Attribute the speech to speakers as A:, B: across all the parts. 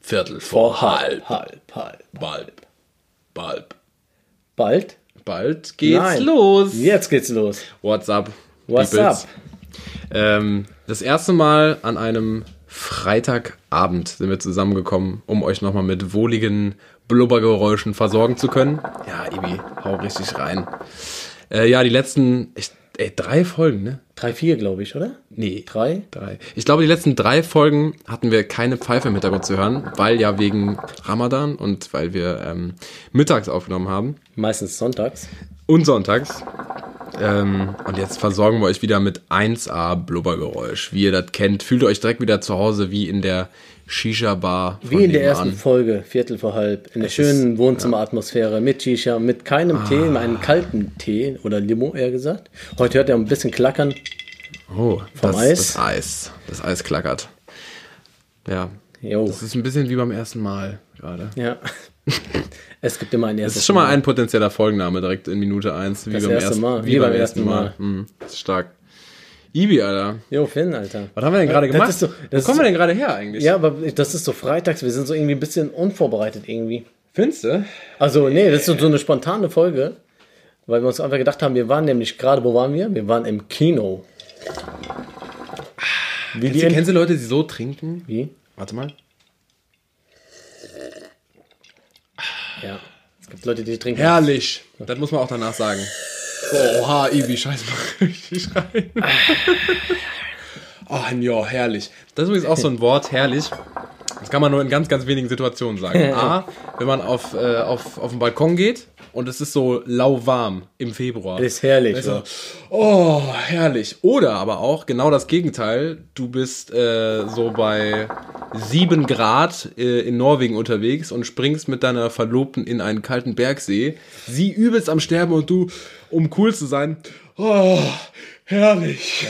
A: Viertel vor halb.
B: Halb, halb.
A: Bald. Bald.
B: Bald?
A: Bald geht's
B: Nein.
A: los.
B: Jetzt geht's los.
A: What's up?
B: What's
A: Peoples?
B: up?
A: Ähm, das erste Mal an einem Freitagabend sind wir zusammengekommen, um euch nochmal mit wohligen Blubbergeräuschen versorgen zu können. Ja, Ibi, hau richtig rein. Äh, ja, die letzten ich, ey, drei Folgen, ne?
B: Drei, vier, glaube ich, oder?
A: Nee.
B: Drei?
A: Drei. Ich glaube, die letzten drei Folgen hatten wir keine Pfeife im Hintergrund zu hören, weil ja wegen Ramadan und weil wir ähm, mittags aufgenommen haben
B: Meistens sonntags.
A: und sonntags. Ähm, und jetzt versorgen wir euch wieder mit 1A Blubbergeräusch. Wie ihr das kennt, fühlt ihr euch direkt wieder zu Hause wie in der Shisha-Bar.
B: Wie in der ersten Folge, Viertel vor halb, in der
A: Es
B: schönen Wohnzimmeratmosphäre mit Shisha, mit keinem
A: Ah.
B: Tee, einem kalten Tee oder Limo eher gesagt. Heute hört ihr ein bisschen klackern.
A: Oh,
B: vom
A: das,
B: Eis.
A: Das Eis. Das Eis klackert. Ja.
B: Jo.
A: Das ist ein bisschen wie beim ersten Mal gerade.
B: Ja. es gibt immer ein erstes
A: Das ist schon mal ein potenzieller Folgenname direkt in Minute 1. Wie
B: Das
A: beim
B: erste
A: ersten
B: Mal.
A: Wie, beim ersten Mal. Hm, das ist stark. Ibi, Alter.
B: Jo, Finn, Alter.
A: Was haben wir denn gerade gemacht?
B: so-
A: Wo kommen wir denn gerade her eigentlich?
B: Ja, aber das ist so freitags, wir sind so irgendwie ein bisschen unvorbereitet irgendwie.
A: Findest du?
B: Also, nee, das ist so eine spontane Folge, weil wir uns einfach gedacht haben, wir waren nämlich gerade, wo waren wir? Wir waren im Kino. Wie
A: Kennst du, kennst du Leute, die so trinken?
B: Wie?
A: Warte mal.
B: Ja. Es gibt Leute, die trinken.
A: Herrlich. Das muss man auch danach sagen. Oha, Ibi, scheiß mal richtig rein. Oh, ja, herrlich. Das ist übrigens auch so ein Wort, herrlich. Das kann man nur in ganz, ganz wenigen Situationen sagen. A, wenn man auf, äh, auf, auf den Balkon geht und es ist so lauwarm im Februar.
B: Ist herrlich.
A: Also,
B: ja.
A: oh, herrlich. Oder aber auch genau das Gegenteil. Du bist äh, so bei 7 Grad äh, in Norwegen unterwegs und springst mit deiner Verlobten in einen kalten Bergsee. Sie übelst am Sterben und du, um cool zu sein, oh, herrlich.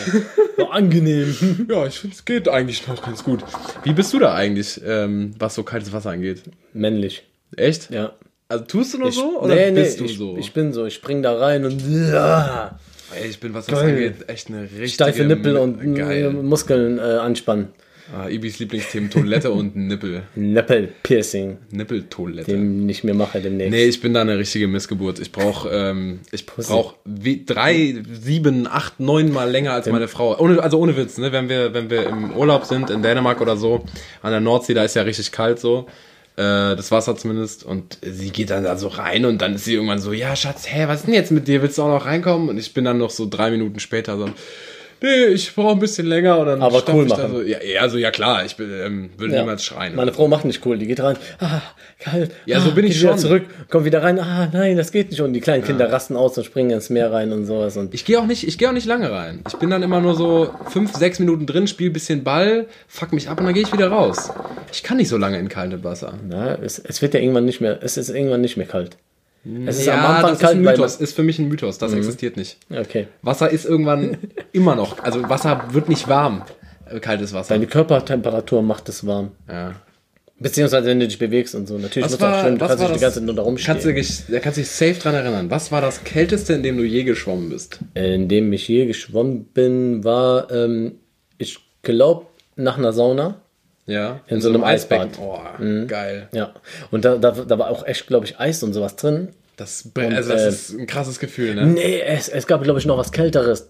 B: So angenehm.
A: Ja, ich finde, es geht eigentlich noch ganz gut. Wie bist du da eigentlich, ähm, was so kaltes Wasser angeht?
B: Männlich.
A: Echt?
B: Ja.
A: Also tust du nur
B: Ich,
A: so oder
B: nee, nee,
A: bist du
B: ich,
A: so?
B: ich bin so, ich spring da rein und ja,
A: Ey, ich bin, was das
B: Geil.
A: angeht, echt eine richtige...
B: steife Nippel und
A: Geil.
B: äh, Muskeln äh, anspannen.
A: Ah, Ibis Lieblingsthemen, Toilette und Nippel.
B: Nippel-Piercing,
A: Nippeltoilette.
B: den ich mir mache demnächst.
A: Nee, ich bin da eine richtige Missgeburt. Ich brauche ähm, ich brauch wie drei, sieben, acht, neun Mal länger als meine Frau. Ohne, also ohne Witz, ne? Wenn wir, wenn wir im Urlaub sind, in Dänemark oder so, an der Nordsee, da ist ja richtig kalt so. Äh, das Wasser zumindest. Und sie geht dann da so rein und dann ist sie irgendwann so, ja, Schatz, hä, was ist denn jetzt mit dir? Willst du auch noch reinkommen? Und ich bin dann noch so drei Minuten später so, nee, ich brauche ein bisschen länger. Und dann
B: Aber cool machen.
A: so, ja, ja, also ja klar, ich ähm, würde
B: Ja.
A: niemals schreien.
B: Meine Frau macht nicht cool, die geht rein, ah, kalt.
A: Ja, so
B: ah,
A: bin ich schon.
B: zurück, kommt wieder rein, ah, nein, das geht nicht. Und die kleinen Kinder rasten aus und springen ins Meer rein und sowas. Und
A: Ich gehe auch nicht, ich gehe auch nicht lange rein. Ich bin dann immer nur so fünf, sechs Minuten drin, spiele ein bisschen Ball, fuck mich ab und dann gehe ich wieder raus. Ich kann nicht so lange in kaltem Wasser.
B: na, es, es wird ja irgendwann nicht mehr, es ist irgendwann nicht mehr kalt. Es ist am
A: ja,
B: Anfang
A: das ist
B: kalt,
A: ein Mythos. Ist für mich ein Mythos. Das existiert nicht.
B: okay.
A: Wasser ist irgendwann immer noch. Also Wasser wird nicht warm. äh, Kaltes Wasser.
B: Deine Körpertemperatur macht es warm.
A: Ja.
B: Beziehungsweise wenn du dich bewegst und so. Natürlich
A: Was
B: muss auch schwimmen, du kannst
A: das?
B: die ganze Zeit nur da rumstehen.
A: kannst du, dich- da kannst du dich safe dran erinnern. Was war das Kälteste, in dem du je geschwommen bist?
B: in dem ich je geschwommen bin, war, ähm, ich glaube, nach einer Sauna.
A: Ja.
B: In so einem Eisbad.
A: Oh, geil.
B: Ja. Und da, da, da war auch echt, glaube ich, Eis und sowas drin.
A: Das, also das
B: äh,
A: ist ein krasses Gefühl, ne?
B: Nee, es, es gab, glaube ich, noch was Kälteres.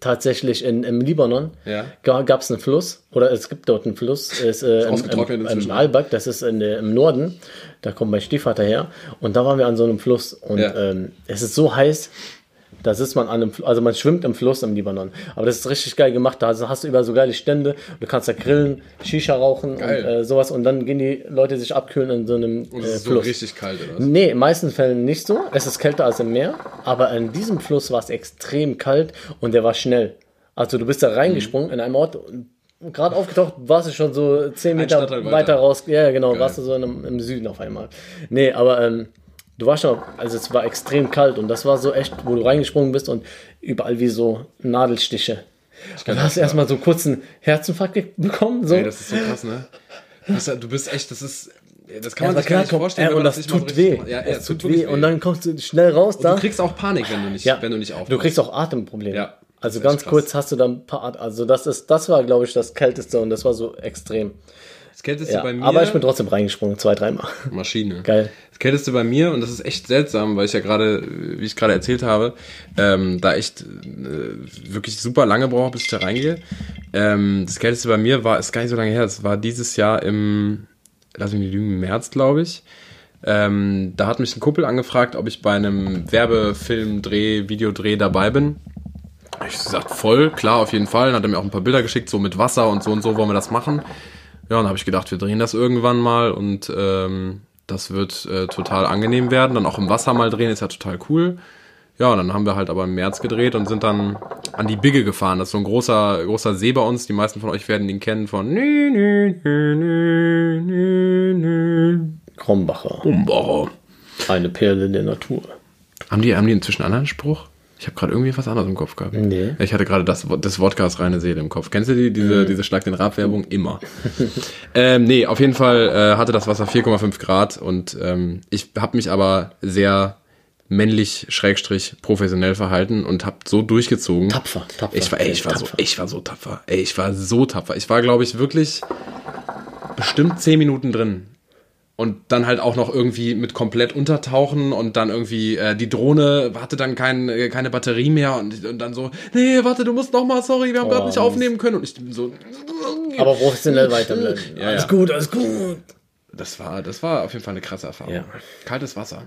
B: Tatsächlich in, im Libanon
A: Ja.
B: gab es einen Fluss, oder es gibt dort einen Fluss, ist, äh, im,
A: ausgetrocknet
B: im,
A: inzwischen.
B: im Albak, das ist in, im Norden, da kommt mein Stiefvater her und da waren wir an so einem Fluss und
A: Ja.
B: ähm, es ist so heiß, da sitzt man an einem, also man schwimmt im Fluss im Libanon, aber das ist richtig geil gemacht, da hast du überall so geile Stände, du kannst da grillen, Shisha rauchen
A: Geil.
B: und äh, sowas und dann gehen die Leute sich abkühlen in so einem
A: Und
B: äh,
A: es ist so
B: Fluss.
A: richtig kalt, oder? was?
B: Nee, in meisten Fällen nicht so. Es ist kälter als im Meer, aber in diesem Fluss war es extrem kalt und der war schnell. Also du bist da reingesprungen in einem Ort, gerade aufgetaucht, warst du schon so 10 Meter weiter.
A: weiter.
B: raus. Ja, ja, genau,
A: Geil.
B: warst du so einem, im Süden auf einmal. Nee, aber ähm, du warst schon, also es war extrem kalt und das war so echt, wo du reingesprungen bist und überall wie so Nadelstiche. Und hast
A: das-
B: erstmal so kurz einen Herzinfarkt bekommen. So.
A: Ey, das ist so krass, ne? Du bist, ja- du echt, das ist. Das kann man sich gar nicht vorstellen,
B: ja, und das
A: so
B: tut weh.
A: Ja, ja,
B: es
A: es
B: tut
A: wirklich
B: weh. Und dann kommst du schnell raus
A: Und
B: da.
A: du kriegst auch Panik, wenn du nicht,
B: ja,
A: wenn du nicht aufpasst.
B: Du kriegst auch Atemprobleme.
A: Ja.
B: Also
A: Das
B: ganz kurz hast du dann ein paar At Also das ist, das war, glaube ich, das Kälteste und das war so extrem.
A: Das Kälteste
B: Ja.
A: bei mir.
B: Aber ich bin trotzdem reingesprungen, zwei, dreimal.
A: Maschine.
B: Geil.
A: Kälteste bei mir, und das ist echt seltsam, weil ich ja gerade, wie ich gerade erzählt habe, ähm, da echt äh, wirklich super lange brauche, bis ich da reingehe. Ähm, das Kälteste bei mir war, ist gar nicht so lange her, das war dieses Jahr im, lass mich nicht lügen, März, glaube ich. Ähm, da hat mich ein Kumpel angefragt, ob ich bei einem Werbefilm-Dreh, Videodreh dabei bin. Ich gesagt, voll, klar, auf jeden Fall. Dann hat er mir auch ein paar Bilder geschickt, so mit Wasser und so und so wollen wir das machen. Ja, und habe ich gedacht, wir drehen das irgendwann mal und ähm, das wird äh, total angenehm werden. Dann auch im Wasser mal drehen, ist ja total cool. Ja, und dann haben wir halt aber im März gedreht und sind dann an die Bigge gefahren. Das ist so ein großer, großer See bei uns. Die meisten von euch werden ihn kennen von.
B: Krombacher.
A: Umbacher.
B: Eine Perle der Natur.
A: Haben die, haben die inzwischen einen anderen Spruch? Ich habe gerade irgendwie was anderes im Kopf gehabt.
B: Nee.
A: Ich hatte gerade das, das Wodkas reine Seele im Kopf. Kennst du die, diese, diese Schlag den Rab-Werbung? Immer. ähm, nee, auf jeden Fall äh, hatte das Wasser 4,5 Grad und ähm, ich habe mich aber sehr männlich, schrägstrich, professionell verhalten und habe so durchgezogen.
B: Tapfer, tapfer.
A: Ich war, ey, ich war so,
B: Tapfer.
A: ich war so tapfer. Ey, ich war so tapfer. Ich war, glaube ich, wirklich bestimmt zehn Minuten drin. Und dann halt auch noch irgendwie mit komplett untertauchen und dann irgendwie äh, die Drohne hatte dann kein, äh, keine Batterie mehr und, und dann so, nee, warte, du musst noch mal, sorry, wir haben gerade
B: Oh,
A: nicht aufnehmen können. Und ich bin so,
B: Aber professionell weiterbleiben.
A: Ja,
B: alles
A: ja.
B: gut, alles gut.
A: das war, das war auf jeden Fall eine krasse Erfahrung.
B: Ja.
A: Kaltes Wasser.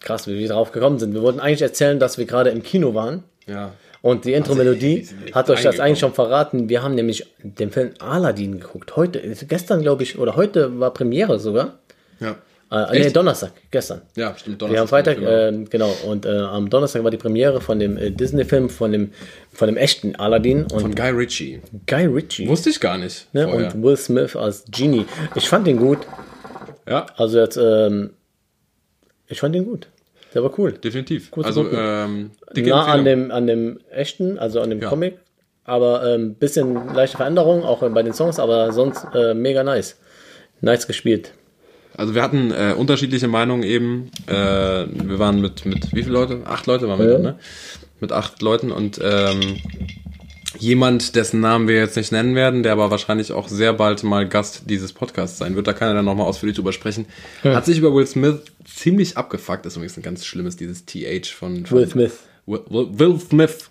B: Krass, wie wir drauf gekommen sind. Wir wollten eigentlich erzählen, dass wir gerade im Kino waren.
A: Ja.
B: Und die Intro-Melodie
A: sind wir
B: hat euch das eigentlich schon verraten. Wir haben nämlich den Film Aladdin geguckt. Heute, gestern glaube ich, oder heute war Premiere sogar.
A: Ja.
B: Äh, nee? Donnerstag, gestern.
A: Ja, stimmt.
B: Wir haben Freitag, äh, genau, und äh, am Donnerstag war die Premiere von dem äh, Disney-Film, von dem, von dem echten Aladdin und
A: Von Guy Ritchie.
B: Guy Ritchie
A: Wusste ich gar nicht.
B: ne, und Will Smith als Genie. Ich fand den gut.
A: ja,
B: Also jetzt, ähm, ich fand den gut. Der war cool.
A: definitiv.
B: Kurze
A: also, ähm,
B: nah an dem, an dem echten, also an dem
A: Ja.
B: Comic. Aber ähm, bisschen leichte Veränderung, auch bei den Songs, aber sonst äh, mega nice. Nice gespielt.
A: Also wir hatten äh, unterschiedliche Meinungen eben. Äh, wir waren mit, mit wie viele Leute? Acht Leute waren wir
B: Ja.
A: da, ne? Mit acht Leuten und ähm, jemand, dessen Namen wir jetzt nicht nennen werden, der aber wahrscheinlich auch sehr bald mal Gast dieses Podcasts sein wird, da kann er dann nochmal ausführlich drüber sprechen, hat sich über Will Smith ziemlich abgefuckt. Das ist übrigens ein ganz schlimmes, dieses TH von, von
B: Will Smith.
A: Will, Will, Smith.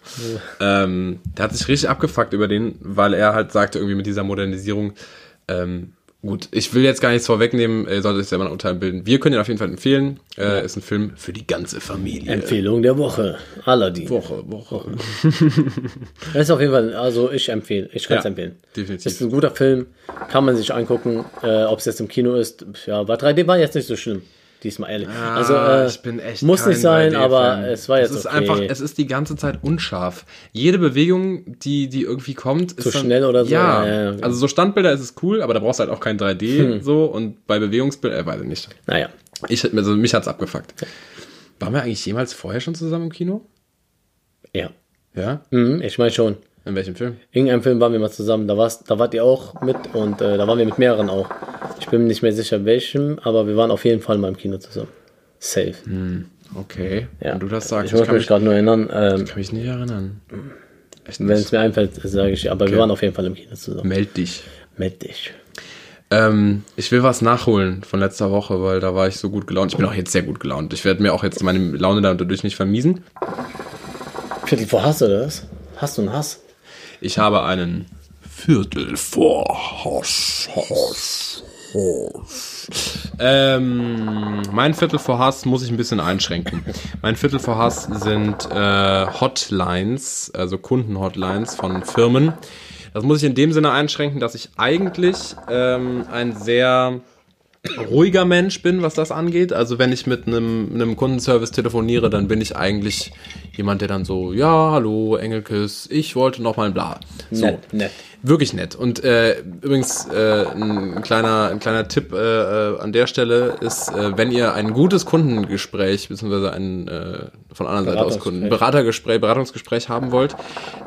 A: Ähm, der hat sich richtig abgefuckt über den, weil er halt sagte, irgendwie mit dieser Modernisierung, ähm, gut, ich will jetzt gar nichts vorwegnehmen, ihr solltet euch selber ein Urteil bilden. Wir können ihn auf jeden Fall empfehlen. Äh, Ist ein Film für die ganze Familie.
B: Empfehlung der Woche. Aladdin.
A: Woche, Woche.
B: Das ist auf jeden Fall, also ich empfehle, ich kann es
A: Ja,
B: empfehlen.
A: definitiv.
B: Das ist ein guter Film, kann man sich angucken, äh, ob es jetzt im Kino ist. Ja, war 3D war jetzt nicht so schlimm, diesmal ehrlich. also
A: Ah,
B: äh,
A: ich bin echt
B: muss nicht sein,
A: 3D-Fan.
B: aber es war jetzt
A: es ist
B: okay.
A: einfach, es ist die ganze Zeit unscharf. Jede Bewegung, die, die irgendwie kommt, ist
B: Zu
A: dann,
B: schnell oder so,
A: ja,
B: ja.
A: also so Standbilder ist es cool, aber da brauchst du halt auch kein 3D
B: Hm.
A: so und bei Bewegungsbildern, äh, weiß ich nicht.
B: naja,
A: Ich, also mich hat's abgefuckt. Waren wir eigentlich jemals vorher schon zusammen im Kino?
B: ja.
A: Ja?
B: Mhm, ich meine schon.
A: In welchem Film?
B: Irgendeinem Film waren wir mal zusammen, da, warst, da wart ihr auch mit und äh, da waren wir mit mehreren auch. Ich bin mir nicht mehr sicher welchem, aber wir waren auf jeden Fall mal im Kino zusammen. Safe.
A: Okay.
B: Ja.
A: Wenn du das sagst,
B: ich
A: ich,
B: muss
A: kann,
B: mich gerade nur erinnern, ähm,
A: kann mich nicht erinnern.
B: Wenn es mir einfällt, sage ich, aber wir waren auf jeden Fall im Kino zusammen.
A: Meld dich.
B: Meld dich.
A: Ähm, ich will was nachholen von letzter Woche, weil da war ich so gut gelaunt. Ich bin auch jetzt sehr gut gelaunt. Ich werde mir auch jetzt meine Laune dadurch nicht vermiesen.
B: Viertel vor Hass oder was? Hast du einen Hass?
A: Ich habe einen Viertel vor Hass. Hass. Hass. Ähm, mein Viertel vor Hass muss ich ein bisschen einschränken. Mein Viertel vor Hass sind äh, Hotlines, also Kundenhotlines von Firmen. Das muss ich in dem Sinne einschränken, dass ich eigentlich ähm, ein sehr ruhiger Mensch bin, was das angeht. Also wenn ich mit einem, einem Kundenservice telefoniere, dann bin ich eigentlich jemand, der dann so, ja, hallo, Engelkes, ich wollte noch mal ein Bla. So.
B: Nett, nett.
A: Wirklich nett. Und äh, übrigens äh, ein kleiner ein kleiner Tipp äh, äh, an der Stelle ist, äh, wenn ihr ein gutes Kundengespräch beziehungsweise ein äh, von anderen Seite aus Kunden Beratergespräch Beratungsgespräch haben wollt,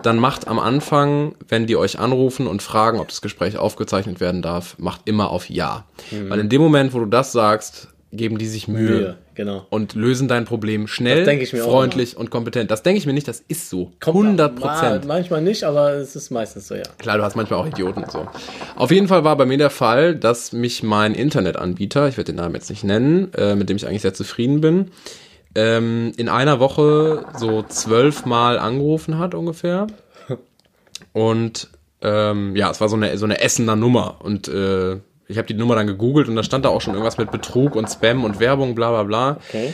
A: dann macht am Anfang, wenn die euch anrufen und fragen, ob das Gespräch aufgezeichnet werden darf, macht immer auf Ja, weil in dem Moment, wo du das sagst, geben die sich Mühe.
B: Mühe, genau.
A: Und lösen dein Problem schnell, freundlich und kompetent. Das denke ich mir nicht, das ist so.
B: Kommt
A: 100
B: Ma-
A: Prozent.
B: Manchmal nicht, aber es ist meistens so, ja.
A: Klar, du hast manchmal auch Idioten und so. Auf jeden Fall war bei mir der Fall, dass mich mein Internetanbieter, ich werde den Namen jetzt nicht nennen, äh, mit dem ich eigentlich sehr zufrieden bin, ähm, in einer Woche so zwölfmal angerufen hat ungefähr. Und ähm, ja, es war so eine, so eine Essener Nummer. Und äh, ich habe die Nummer dann gegoogelt und da stand da auch schon irgendwas mit Betrug und Spam und Werbung, bla bla bla.
B: Okay.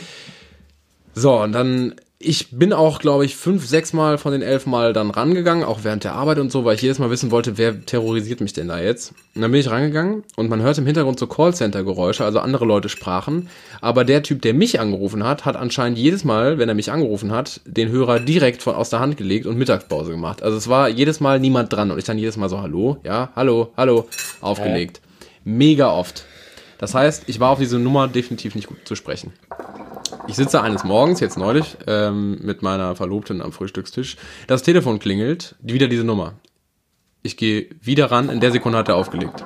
A: So, und dann, ich bin auch, glaube ich, fünf, sechs Mal von den elf Mal dann rangegangen, auch während der Arbeit und so, weil ich jedes Mal wissen wollte, wer terrorisiert mich denn da jetzt. Und dann bin ich rangegangen und man hörte im Hintergrund so Callcenter-Geräusche, also andere Leute sprachen. Aber der Typ, der mich angerufen hat, hat anscheinend jedes Mal, wenn er mich angerufen hat, den Hörer direkt von aus der Hand gelegt und Mittagspause gemacht. Also es war jedes Mal niemand dran und ich dann jedes Mal so, hallo, ja, hallo, hallo, aufgelegt. Mega oft. Das heißt, ich war auf diese Nummer definitiv nicht gut zu sprechen. Ich sitze eines Morgens, jetzt neulich, ähm, mit meiner Verlobten am Frühstückstisch. Das Telefon klingelt, wieder diese Nummer. Ich gehe wieder ran, in der Sekunde hat er aufgelegt.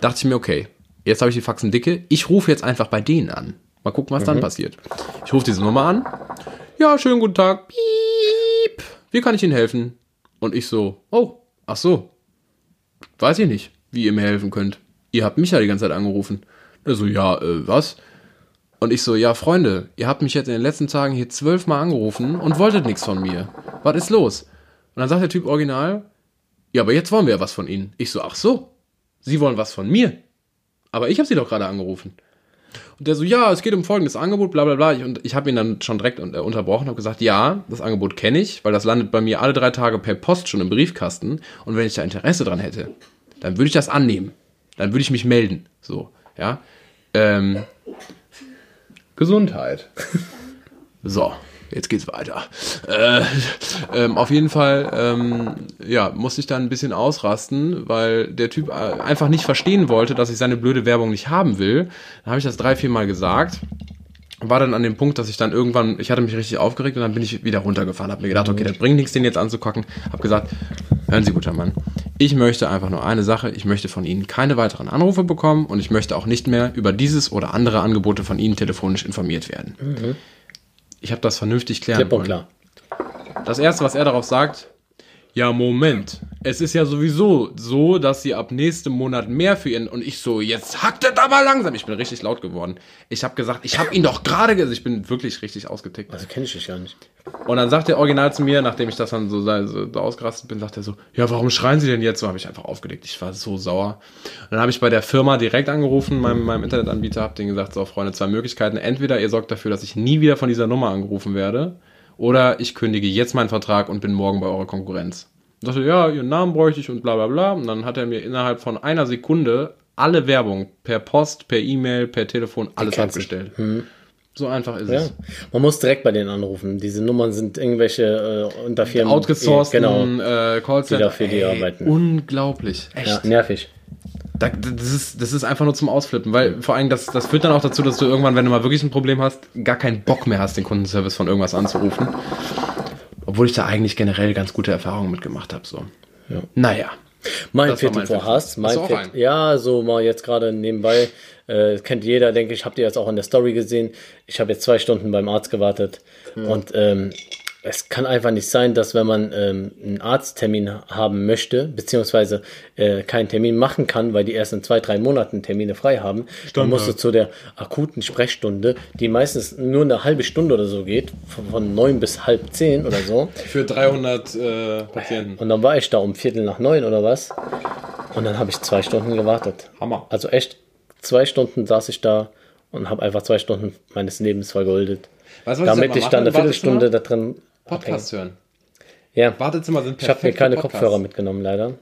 A: Dachte ich mir, okay, jetzt habe ich die Faxen dicke, ich rufe jetzt einfach bei denen an. Mal gucken, was dann passiert. Ich rufe diese Nummer an. Ja, schönen guten Tag. Piep. Wie kann ich Ihnen helfen? Und ich so, oh, ach so. Weiß ich nicht, wie ihr mir helfen könnt. Ihr habt mich ja die ganze Zeit angerufen. Er so, ja, äh, was? Und ich so, ja, Freunde, ihr habt mich jetzt in den letzten Tagen hier zwölfmal angerufen und wolltet nichts von mir. Was ist los? Und dann sagt der Typ original, ja, aber jetzt wollen wir ja was von Ihnen. Ich so, ach so, Sie wollen was von mir. Aber ich habe Sie doch gerade angerufen. Und der so, ja, es geht um folgendes Angebot, bla bla bla. Ich, und ich habe ihn dann schon direkt äh, unterbrochen, habe gesagt, ja, das Angebot kenne ich, weil das landet bei mir alle drei Tage per Post schon im Briefkasten. Und wenn ich da Interesse dran hätte, dann würde ich das annehmen. Dann würde ich mich melden. So, ja. Ähm, Gesundheit. So, jetzt geht's weiter. Äh, ähm, auf jeden Fall, ähm, ja, musste ich dann ein bisschen ausrasten, weil der Typ äh, einfach nicht verstehen wollte, dass ich seine blöde Werbung nicht haben will. Dann habe ich das drei, vier Mal gesagt. War dann an dem Punkt, dass ich dann irgendwann, ich hatte mich richtig aufgeregt und dann bin ich wieder runtergefahren, habe mir gedacht, okay, das bringt nichts, den jetzt anzugucken. Habe gesagt, hören Sie, guter Mann, ich möchte einfach nur eine Sache, ich möchte von Ihnen keine weiteren Anrufe bekommen und ich möchte auch nicht mehr über dieses oder andere Angebote von Ihnen telefonisch informiert werden. Ich habe das vernünftig klären
B: Klipp
A: wollen.
B: klar.
A: Das erste, was er darauf sagt, ja, Moment. Es ist ja sowieso so, dass sie ab nächstem Monat mehr für ihren. Und ich so, jetzt hackt es aber langsam. Ich bin richtig laut geworden. Ich habe gesagt, ich habe ihn doch gerade. ges- Ich bin wirklich richtig ausgetickt.
B: Also kenne ich dich gar nicht.
A: Und dann sagt er original zu mir, nachdem ich das dann so, so, so ausgerastet bin, sagt er so, ja, warum schreien Sie denn jetzt? So habe ich einfach aufgelegt. Ich war so sauer. Und dann habe ich bei der Firma direkt angerufen, meinem, meinem Internetanbieter, habe denen gesagt, so Freunde, zwei Möglichkeiten. Entweder ihr sorgt dafür, dass ich nie wieder von dieser Nummer angerufen werde, oder ich kündige jetzt meinen Vertrag und bin morgen bei eurer Konkurrenz. Und sagte, ja, ihren Namen bräuchte ich und bla bla bla. Und dann hat er mir innerhalb von einer Sekunde alle Werbung per Post, per E-Mail, per Telefon, alles abgestellt. So einfach ist
B: Ja.
A: es.
B: Man muss direkt bei denen anrufen. Diese Nummern sind irgendwelche äh, unter Firmen.
A: outgesourcten
B: Genau.
A: äh, Callcenter.
B: Die da für die arbeiten.
A: Unglaublich. Echt.
B: Ja, nervig.
A: Da, das, ist, das ist einfach nur zum Ausflippen, weil vor allem das, das führt dann auch dazu, dass du irgendwann, wenn du mal wirklich ein Problem hast, gar keinen Bock mehr hast, den Kundenservice von irgendwas anzurufen. Obwohl ich da eigentlich generell ganz gute Erfahrungen mitgemacht habe. So.
B: Ja.
A: Naja.
B: Mein
A: Das
B: Viertel vor. Hass. Mein Viertel, ja, so mal jetzt gerade nebenbei. Äh, kennt jeder, denke ich. Habt ihr jetzt auch in der Story gesehen. Ich habe jetzt zwei Stunden beim Arzt gewartet. Und ähm, es kann einfach nicht sein, dass wenn man ähm, einen Arzttermin haben möchte, beziehungsweise äh, keinen Termin machen kann, weil die erst in zwei, drei Monaten Termine frei haben, dann musst du zu der akuten Sprechstunde, die meistens nur eine halbe Stunde oder so geht, von, neun bis halb zehn oder so.
A: Für 300 äh, Patienten.
B: Und dann war ich da um Viertel nach neun oder was. Und dann habe ich zwei Stunden gewartet.
A: Hammer.
B: Also echt, zwei Stunden saß ich da und habe einfach zwei Stunden meines Lebens vergoldet.
A: Weißt
B: Damit ich dann eine Viertelstunde da drin.
A: Podcast hören.
B: Ja,
A: Wartezimmer sind
B: ich habe mir
A: perfekt
B: keine. Kopfhörer mitgenommen, leider.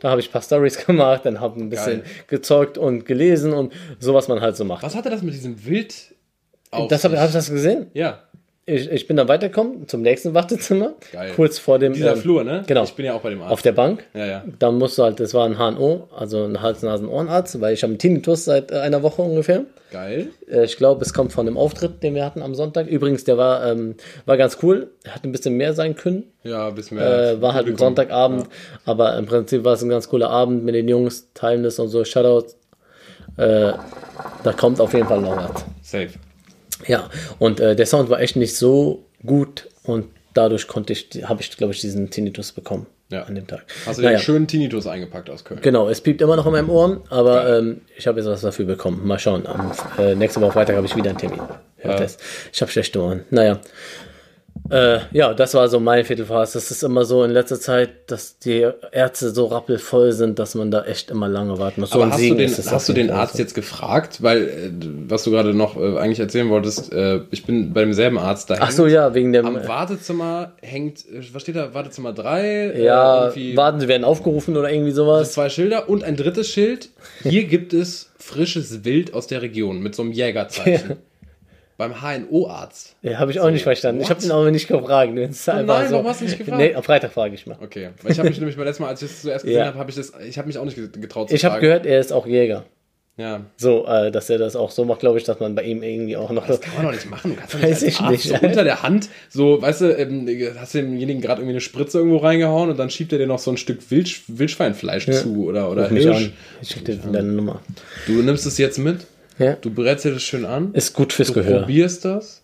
B: Da habe ich ein paar Stories gemacht, dann habe ein bisschen
A: Geil.
B: gezeugt und gelesen und so, was man halt so macht.
A: Was hatte das mit diesem Wild auf
B: Das habe hab ich das gesehen.
A: Ja,
B: Ich, ich bin dann weitergekommen zum nächsten Wartezimmer.
A: Geil.
B: Kurz vor dem.
A: dieser
B: ähm,
A: Flur, ne?
B: Genau.
A: Ich bin ja auch bei dem Arzt.
B: Auf der Bank.
A: ja, ja.
B: Dann musst du halt, das war ein HNO, also ein Hals-Nasen-Ohrenarzt, weil ich habe einen Tinnitus seit äh, einer Woche ungefähr.
A: Geil.
B: Äh, Ich glaube, es kommt von dem Auftritt, den wir hatten am Sonntag. Übrigens, der war, ähm, war ganz cool. Er Hat ein bisschen mehr sein können.
A: Ja, bis mehr.
B: Äh, war halt ein. Sonntagabend, aber im Prinzip war es ein ganz cooler Abend mit den Jungs, teilen das und so. Shoutout Äh, da kommt auf jeden Fall noch was.
A: Safe.
B: Ja, und äh, der Sound war echt nicht so gut und dadurch konnte ich, habe ich, glaube ich, diesen Tinnitus bekommen
A: Ja.
B: an dem Tag.
A: Hast du den schönen Tinnitus eingepackt aus Köln?
B: Genau, es piept immer noch in meinem Ohr, aber ähm, ich habe jetzt was dafür bekommen. Mal schauen. Am, äh, nächste Woche Freitag habe ich wieder einen Termin. Hörtest. Ich habe schlechte Ohren. Naja. Äh, ja, das war so mein Viertelfahrt. Das ist immer so in letzter Zeit, dass die Ärzte so rappelvoll sind, dass man da echt immer lange warten muss. So
A: Aber hast
B: Segen
A: du den, hast du den Arzt jetzt gefragt? Weil, äh, was du gerade noch äh, eigentlich erzählen wolltest, äh, ich bin bei demselben Arzt da.
B: Ach so, ja, wegen dem.
A: Am Wartezimmer hängt, äh, was steht da? Wartezimmer 3?
B: ja, warten, sie werden aufgerufen oder irgendwie sowas.
A: zwei Schilder und ein drittes Schild. Hier gibt es frisches Wild aus der Region mit so einem Jägerzeichen. Beim HNO-Arzt.
B: Ja, habe ich auch nicht verstanden. Ich habe
A: what?
B: ihn aber nicht gefragt. Einfach
A: nein,
B: so,
A: warum hast du nicht gefragt?
B: Nee, am Freitag frage ich mal.
A: Okay, ich habe mich nämlich beim letzten Mal, als ich das zuerst gesehen
B: Ja.
A: habe, habe ich das, ich habe mich auch nicht getraut zu
B: Ich habe gehört, er ist auch Jäger.
A: Ja,
B: So, äh, dass er das auch so macht, glaube ich, dass man bei ihm irgendwie auch noch.
A: das kann man doch nicht machen. Du kannst doch
B: Weiß
A: nicht als
B: ich
A: Arzt
B: nicht.
A: so unter der Hand, so, weißt du, ähm, hast du demjenigen gerade irgendwie eine Spritze irgendwo reingehauen und dann schiebt er dir noch so ein Stück Wild, Wildschweinfleisch zu oder, oder
B: Ruf mich
A: Hirsch.
B: an. Ich schicke dir deine Nummer.
A: Du nimmst es jetzt mit,
B: Ja.
A: du brätst dir das schön an,
B: Ist gut fürs
A: du
B: Gehör.
A: probierst das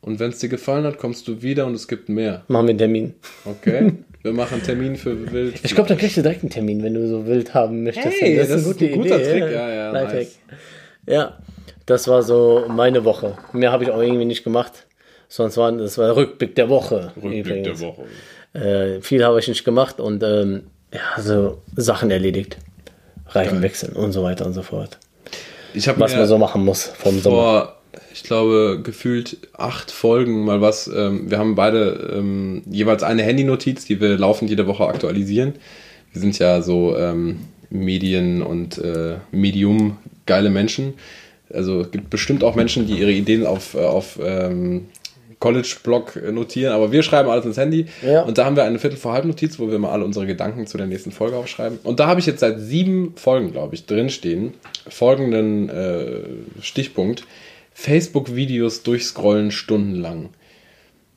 A: und wenn es dir gefallen hat, kommst du wieder und es gibt mehr.
B: Machen wir einen Termin.
A: Okay? Wir machen einen Termin für Wild.
B: Ich glaube, dann kriegst du direkt einen Termin, wenn du so wild haben möchtest.
A: Hey, das ist ein guter Trick. Ja, ja, nice.
B: Ja, das war so meine Woche. Mehr habe ich auch irgendwie nicht gemacht. Sonst war das war der Rückblick der Woche.
A: Rückblick
B: übrigens.
A: der Woche.
B: Äh, viel habe ich nicht gemacht und ähm, ja, so Sachen erledigt. Reifen wechseln und so weiter und so fort. Was man so machen muss vom Sommer.
A: vor, ich glaube, gefühlt acht Folgen mal was. Ähm, wir haben beide ähm, jeweils eine Handynotiz, die wir laufend jede Woche aktualisieren. Wir sind ja so ähm, Medien- und äh, Medium geile Menschen. Also es gibt bestimmt auch Menschen, die ihre Ideen auf, äh, auf ähm, College-Blog notieren, aber wir schreiben alles ins Handy.
B: Ja.
A: Und da haben wir eine Viertel vor halb Notiz, wo wir mal alle unsere Gedanken zu der nächsten Folge aufschreiben. Und da habe ich jetzt seit sieben Folgen, glaube ich, drinstehen, folgenden äh, Stichpunkt. Facebook-Videos durchscrollen stundenlang.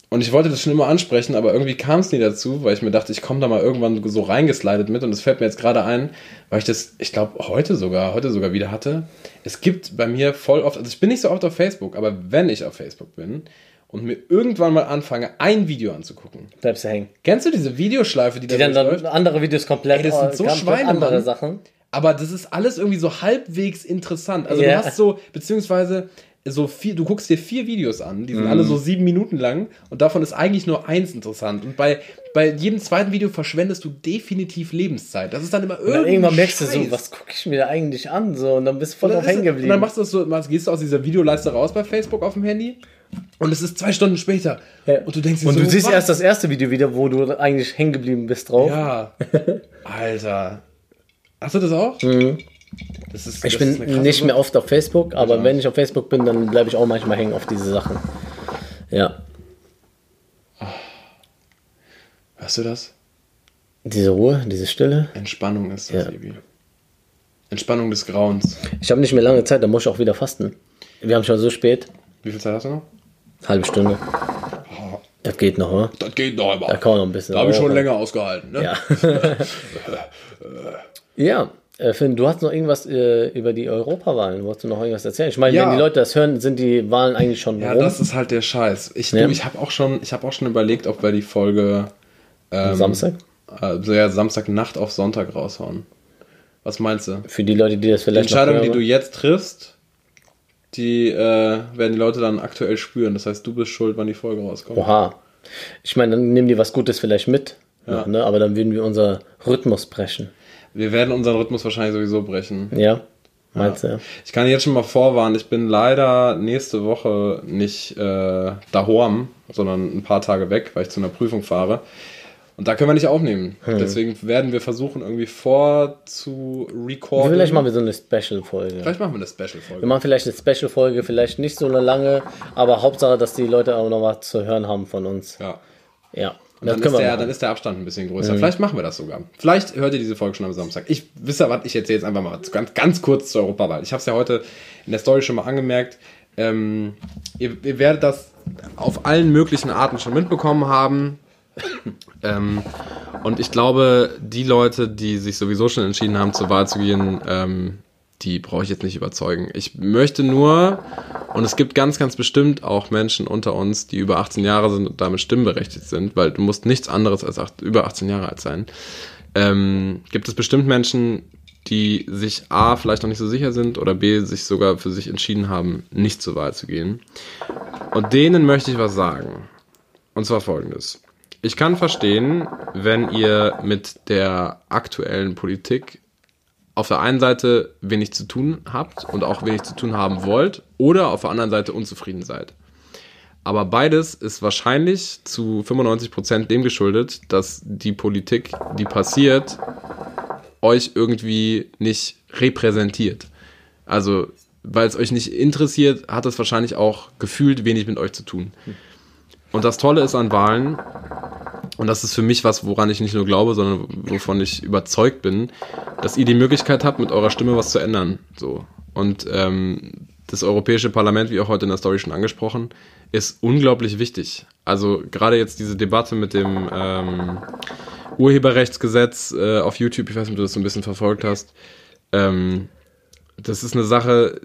A: Und ich wollte das schon immer ansprechen, aber irgendwie kam es nie dazu, weil ich mir dachte, ich komme da mal irgendwann so reingeslidet mit und es fällt mir jetzt gerade ein, weil ich das, ich glaube, heute sogar, heute sogar wieder hatte. Es gibt bei mir voll oft, also ich bin nicht so oft auf Facebook, aber wenn ich auf Facebook bin und mir irgendwann mal anfange, ein Video anzugucken.
B: Bleibst du hängen.
A: Kennst du diese Videoschleife, die,
B: Die
A: da
B: dann, dann andere Videos komplett,
A: Ey, das sind so
B: ganz
A: Schweine,
B: andere
A: Mann.
B: Sachen.
A: Aber das ist alles irgendwie so halbwegs interessant. Also
B: Ja.
A: du hast so, beziehungsweise so vier, du guckst dir vier Videos an, die sind
B: Mhm.
A: alle so sieben Minuten lang und davon ist eigentlich nur eins interessant. Und bei, bei jedem zweiten Video verschwendest du definitiv Lebenszeit. Das ist dann immer irgendwie.
B: irgendwann merkst du so, was gucke ich mir da eigentlich an? So, und dann bist du voll drauf hängen
A: Und dann
B: geblieben.
A: machst du das so, machst- gehst du aus dieser Videoleiste raus bei Facebook auf dem Handy und es ist zwei Stunden später.
B: Ja.
A: Und du denkst
B: Und
A: so,
B: du siehst
A: was?
B: erst das erste Video wieder, wo du eigentlich hängen geblieben bist drauf.
A: Ja. Alter. Hast du das auch? Das ist,
B: Mhm. Ich
A: das
B: bin nicht mehr oft auf Facebook, aber wenn ich auf Facebook bin, dann bleibe ich auch manchmal hängen auf diese Sachen. Ja.
A: Hörst du das?
B: Diese Ruhe, diese Stille.
A: Entspannung ist das,
B: Ja.
A: Ebi. Entspannung des Grauens.
B: Ich habe nicht mehr lange Zeit, da muss ich auch wieder fasten. Wir haben schon so spät.
A: Wie viel Zeit hast du noch?
B: Halbe Stunde. Das geht noch, oder?
A: Das geht noch immer.
B: Da kann man noch ein bisschen.
A: Da habe ich schon
B: rauchen.
A: länger ausgehalten. Ne?
B: Ja. ja. Äh, Finn, du hast noch irgendwas äh, über die Europawahlen. Wolltest du noch irgendwas erzählen? Ich meine,
A: Ja.
B: wenn die Leute das hören, sind die Wahlen eigentlich schon
A: Ja,
B: rum.
A: das ist halt der Scheiß. Ich,
B: Ja.
A: ich habe auch, schon- ich hab auch schon überlegt, ob wir die Folge ähm,
B: Samstag?
A: Also ja, Samstagnacht auf Sonntag raushauen. Was meinst du?
B: Für die Leute, die das
A: Die
B: vielleicht
A: Entscheidung,
B: noch
A: die du jetzt triffst, die äh, werden die Leute dann aktuell spüren. Das heißt, du bist schuld, wann die Folge rauskommt.
B: Oha. Ich meine, dann nehmen die was Gutes vielleicht mit.
A: Ja.
B: Ne? Aber dann würden wir unser Rhythmus brechen.
A: Wir werden unseren Rhythmus wahrscheinlich sowieso brechen.
B: Ja? Meinst du?
A: Ich kann jetzt schon mal vorwarnen, ich bin leider nächste Woche nicht äh, daheim, sondern ein paar Tage weg, weil ich zu einer Prüfung fahre. Und da können wir nicht aufnehmen.
B: Hm.
A: Deswegen werden wir versuchen, irgendwie vor zu recorden.
B: Vielleicht machen wir so eine Special-Folge.
A: Vielleicht machen wir eine Special-Folge.
B: Wir machen vielleicht eine Special-Folge, vielleicht nicht so eine lange, aber Hauptsache, dass die Leute auch noch was zu hören haben von uns.
A: Ja.
B: Ja,
A: Und dann, ist der,
B: machen.
A: dann ist der Abstand ein bisschen größer.
B: Mhm.
A: Vielleicht machen wir das sogar. Vielleicht hört ihr diese Folge schon am Samstag. Ich wisst ihr was, ich erzähle jetzt einfach mal ganz, ganz kurz zur Europawahl. Ich habe es ja heute in der Story schon mal angemerkt. Ähm, ihr, ihr werdet das auf allen möglichen Arten schon mitbekommen haben. ähm, und ich glaube, die Leute, die sich sowieso schon entschieden haben, zur Wahl zu gehen, ähm, die brauche ich jetzt nicht überzeugen. Ich möchte nur, und es gibt ganz, ganz bestimmt auch Menschen unter uns, die über 18 Jahre sind und damit stimmberechtigt sind, weil du musst nichts anderes als acht, über 18 Jahre alt sein. Ähm, gibt es bestimmt Menschen, die sich A, vielleicht noch nicht so sicher sind oder B, sich sogar für sich entschieden haben, nicht zur Wahl zu gehen. Und denen möchte ich was sagen. Und zwar folgendes. Ich kann verstehen, wenn ihr mit der aktuellen Politik auf der einen Seite wenig zu tun habt und auch wenig zu tun haben wollt oder auf der anderen Seite unzufrieden seid. Aber beides ist wahrscheinlich zu 95 Prozent dem geschuldet, dass die Politik, die passiert, euch irgendwie nicht repräsentiert. Also, weil es euch nicht interessiert, hat es wahrscheinlich auch gefühlt wenig mit euch zu tun. Und das Tolle ist an Wahlen, und das ist für mich was, woran ich nicht nur glaube, sondern wovon ich überzeugt bin, dass ihr die Möglichkeit habt, mit eurer Stimme was zu ändern. So. Und ähm, das Europäische Parlament, wie auch heute in der Story schon angesprochen, ist unglaublich wichtig. Also gerade jetzt diese Debatte mit dem ähm, Urheberrechtsgesetz äh, auf YouTube, ich weiß nicht, ob du das so ein bisschen verfolgt hast, ähm, das ist eine Sache,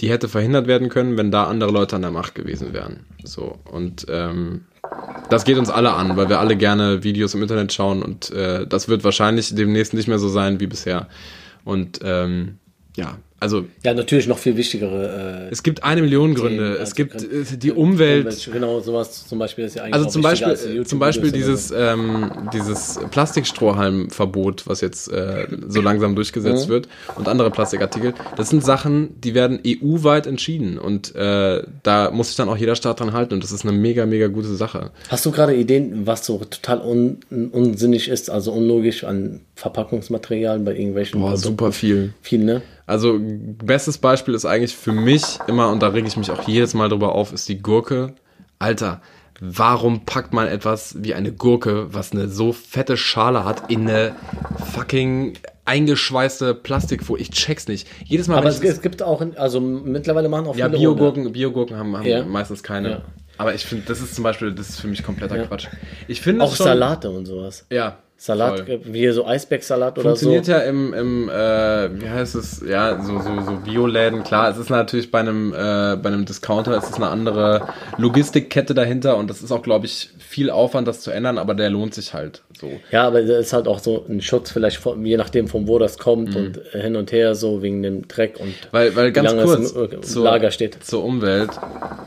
A: die hätte verhindert werden können, wenn da andere Leute an der Macht gewesen wären. So und ähm, das geht uns alle an, weil wir alle gerne Videos im Internet schauen und äh, das wird wahrscheinlich demnächst nicht mehr so sein wie bisher. Und ähm, ja, also.
B: Ja, natürlich noch viel wichtigere.
A: Äh, es gibt eine Million Gründe. Themen, es gibt äh, die Umwelt.
B: Genau, sowas zum Beispiel ist ja eigentlich.
A: Also zum Beispiel, zum Beispiel dieses, ähm, dieses Plastikstrohhalmverbot, was jetzt äh, so langsam durchgesetzt mhm. wird und andere Plastikartikel. Das sind Sachen, die werden EU-weit entschieden und äh, da muss sich dann auch jeder Staat dran halten und das ist eine mega, mega gute Sache.
B: Hast du gerade Ideen, was so total un unsinnig ist, also unlogisch an Verpackungsmaterialien bei irgendwelchen?
A: Boah, super viel.
B: Viel, ne?
A: Also, bestes Beispiel ist eigentlich für mich immer, und da rege ich mich auch jedes Mal drüber auf, ist die Gurke. Alter, warum packt man etwas wie eine Gurke, was eine so fette Schale hat, in eine fucking eingeschweißte Plastikfolie. Ich check's nicht. Jedes Mal.
B: Aber es, es, gibt auch, also mittlerweile machen auch
A: ja, viele. Ja, Biogurken, Biogurken haben, haben ja. meistens keine. Ja. Aber ich finde, das ist zum Beispiel, das ist für mich kompletter. Quatsch. Ich finde
B: auch schon, Salate und sowas.
A: Ja,
B: Salat, Voll. wie so Eisbergsalat oder
A: so. Funktioniert ja im, im äh, wie heißt es, ja, so, so, so Bioläden. Klar, es ist natürlich bei einem, äh, bei einem Discounter, es ist eine andere Logistikkette dahinter und das ist auch, glaube ich, viel Aufwand, das zu ändern, aber der lohnt sich halt so.
B: Ja, aber es ist halt auch so ein Schutz, vielleicht von, je nachdem, von wo das kommt mhm. und hin und her, so wegen dem Dreck und
A: weil, weil ganz kurz
B: zur, Lager steht.
A: Zur Umwelt.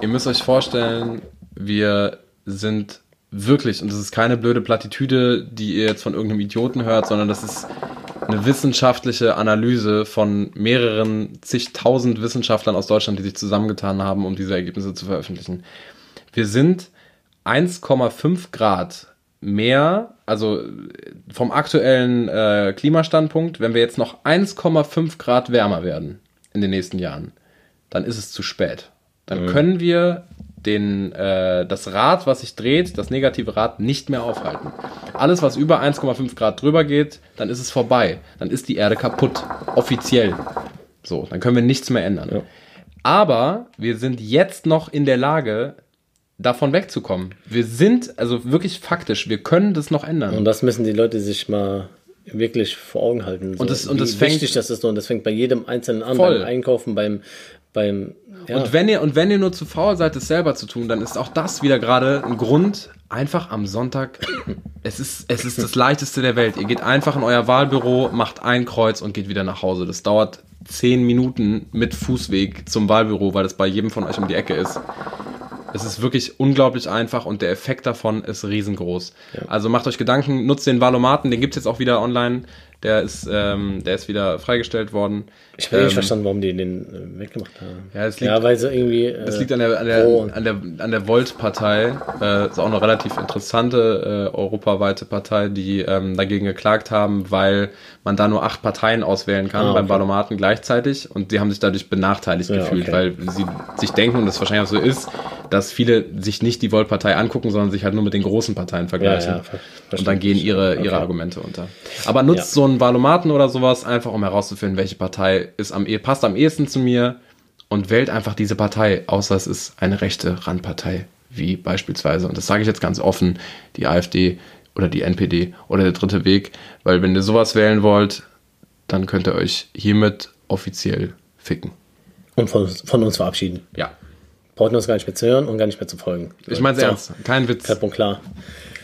A: Ihr müsst euch vorstellen, wir sind wirklich, und das ist keine blöde Plattitüde, die ihr jetzt von irgendeinem Idioten hört, sondern das ist eine wissenschaftliche Analyse von mehreren zigtausend Wissenschaftlern aus Deutschland, die sich zusammengetan haben, um diese Ergebnisse zu veröffentlichen. Wir sind 1,5 Grad mehr, also vom aktuellen äh, Klimastandpunkt, wenn wir jetzt noch 1,5 Grad wärmer werden in den nächsten Jahren, dann ist es zu spät. Dann mhm. können wir den, äh, das Rad, was sich dreht, das negative Rad, nicht mehr aufhalten. Alles, was über 1,5 Grad drüber geht, dann ist es vorbei. Dann ist die Erde kaputt. Offiziell. So, dann können wir nichts mehr ändern. Ja. Aber wir sind jetzt noch in der Lage, davon wegzukommen. Wir sind, also wirklich faktisch, wir können das noch ändern.
B: Und das müssen die Leute sich mal wirklich vor Augen halten.
A: So, und das, und das fängt,
B: wichtig das ist und das fängt bei jedem einzelnen an, voll. beim Einkaufen, beim, beim
A: ja. Und wenn ihr und wenn ihr nur zu faul seid, es selber zu tun, dann ist auch das wieder gerade ein Grund, einfach am Sonntag. es ist es ist das leichteste der Welt. Ihr geht einfach in euer Wahlbüro, macht ein Kreuz und geht wieder nach Hause. Das dauert zehn Minuten mit Fußweg zum Wahlbüro, weil das bei jedem von euch um die Ecke ist. Es ist wirklich unglaublich einfach und der Effekt davon ist riesengroß. Ja. Also macht euch Gedanken, nutzt den Valomaten, den gibt es jetzt auch wieder online. Der ist, ähm, der ist wieder freigestellt worden.
B: Ich habe ähm, nicht verstanden, warum die den äh, weggemacht haben.
A: Ja, es liegt, ja, weil sie irgendwie. Äh, das liegt an der, an der, an der, an der Volt-Partei. Äh, ist auch eine relativ interessante äh, europaweite Partei, die ähm, dagegen geklagt haben, weil man da nur acht Parteien auswählen kann ah, okay. beim Ballomaten gleichzeitig und die haben sich dadurch benachteiligt ja, gefühlt, okay. weil sie sich denken, und das wahrscheinlich auch so ist, dass viele sich nicht die Volt-Partei angucken, sondern sich halt nur mit den großen Parteien vergleichen. Ja, ja, und dann gehen ihre, ihre okay. Argumente unter. Aber nutzt so einen Valomaten oder sowas einfach, um herauszufinden, welche Partei ist am, eh, passt am ehesten zu mir und wählt einfach diese Partei, außer es ist eine rechte Randpartei, wie beispielsweise, und das sage ich jetzt ganz offen, die AfD oder die NPD oder der dritte Weg, weil wenn ihr sowas wählen wollt, dann könnt ihr euch hiermit offiziell ficken.
B: Und von, von uns verabschieden.
A: Ja.
B: Brauchen uns gar nicht mehr zu hören und gar nicht mehr zu folgen.
A: Ich meine es
B: So,
A: ernst. Kein Witz.
B: Klipp und klar.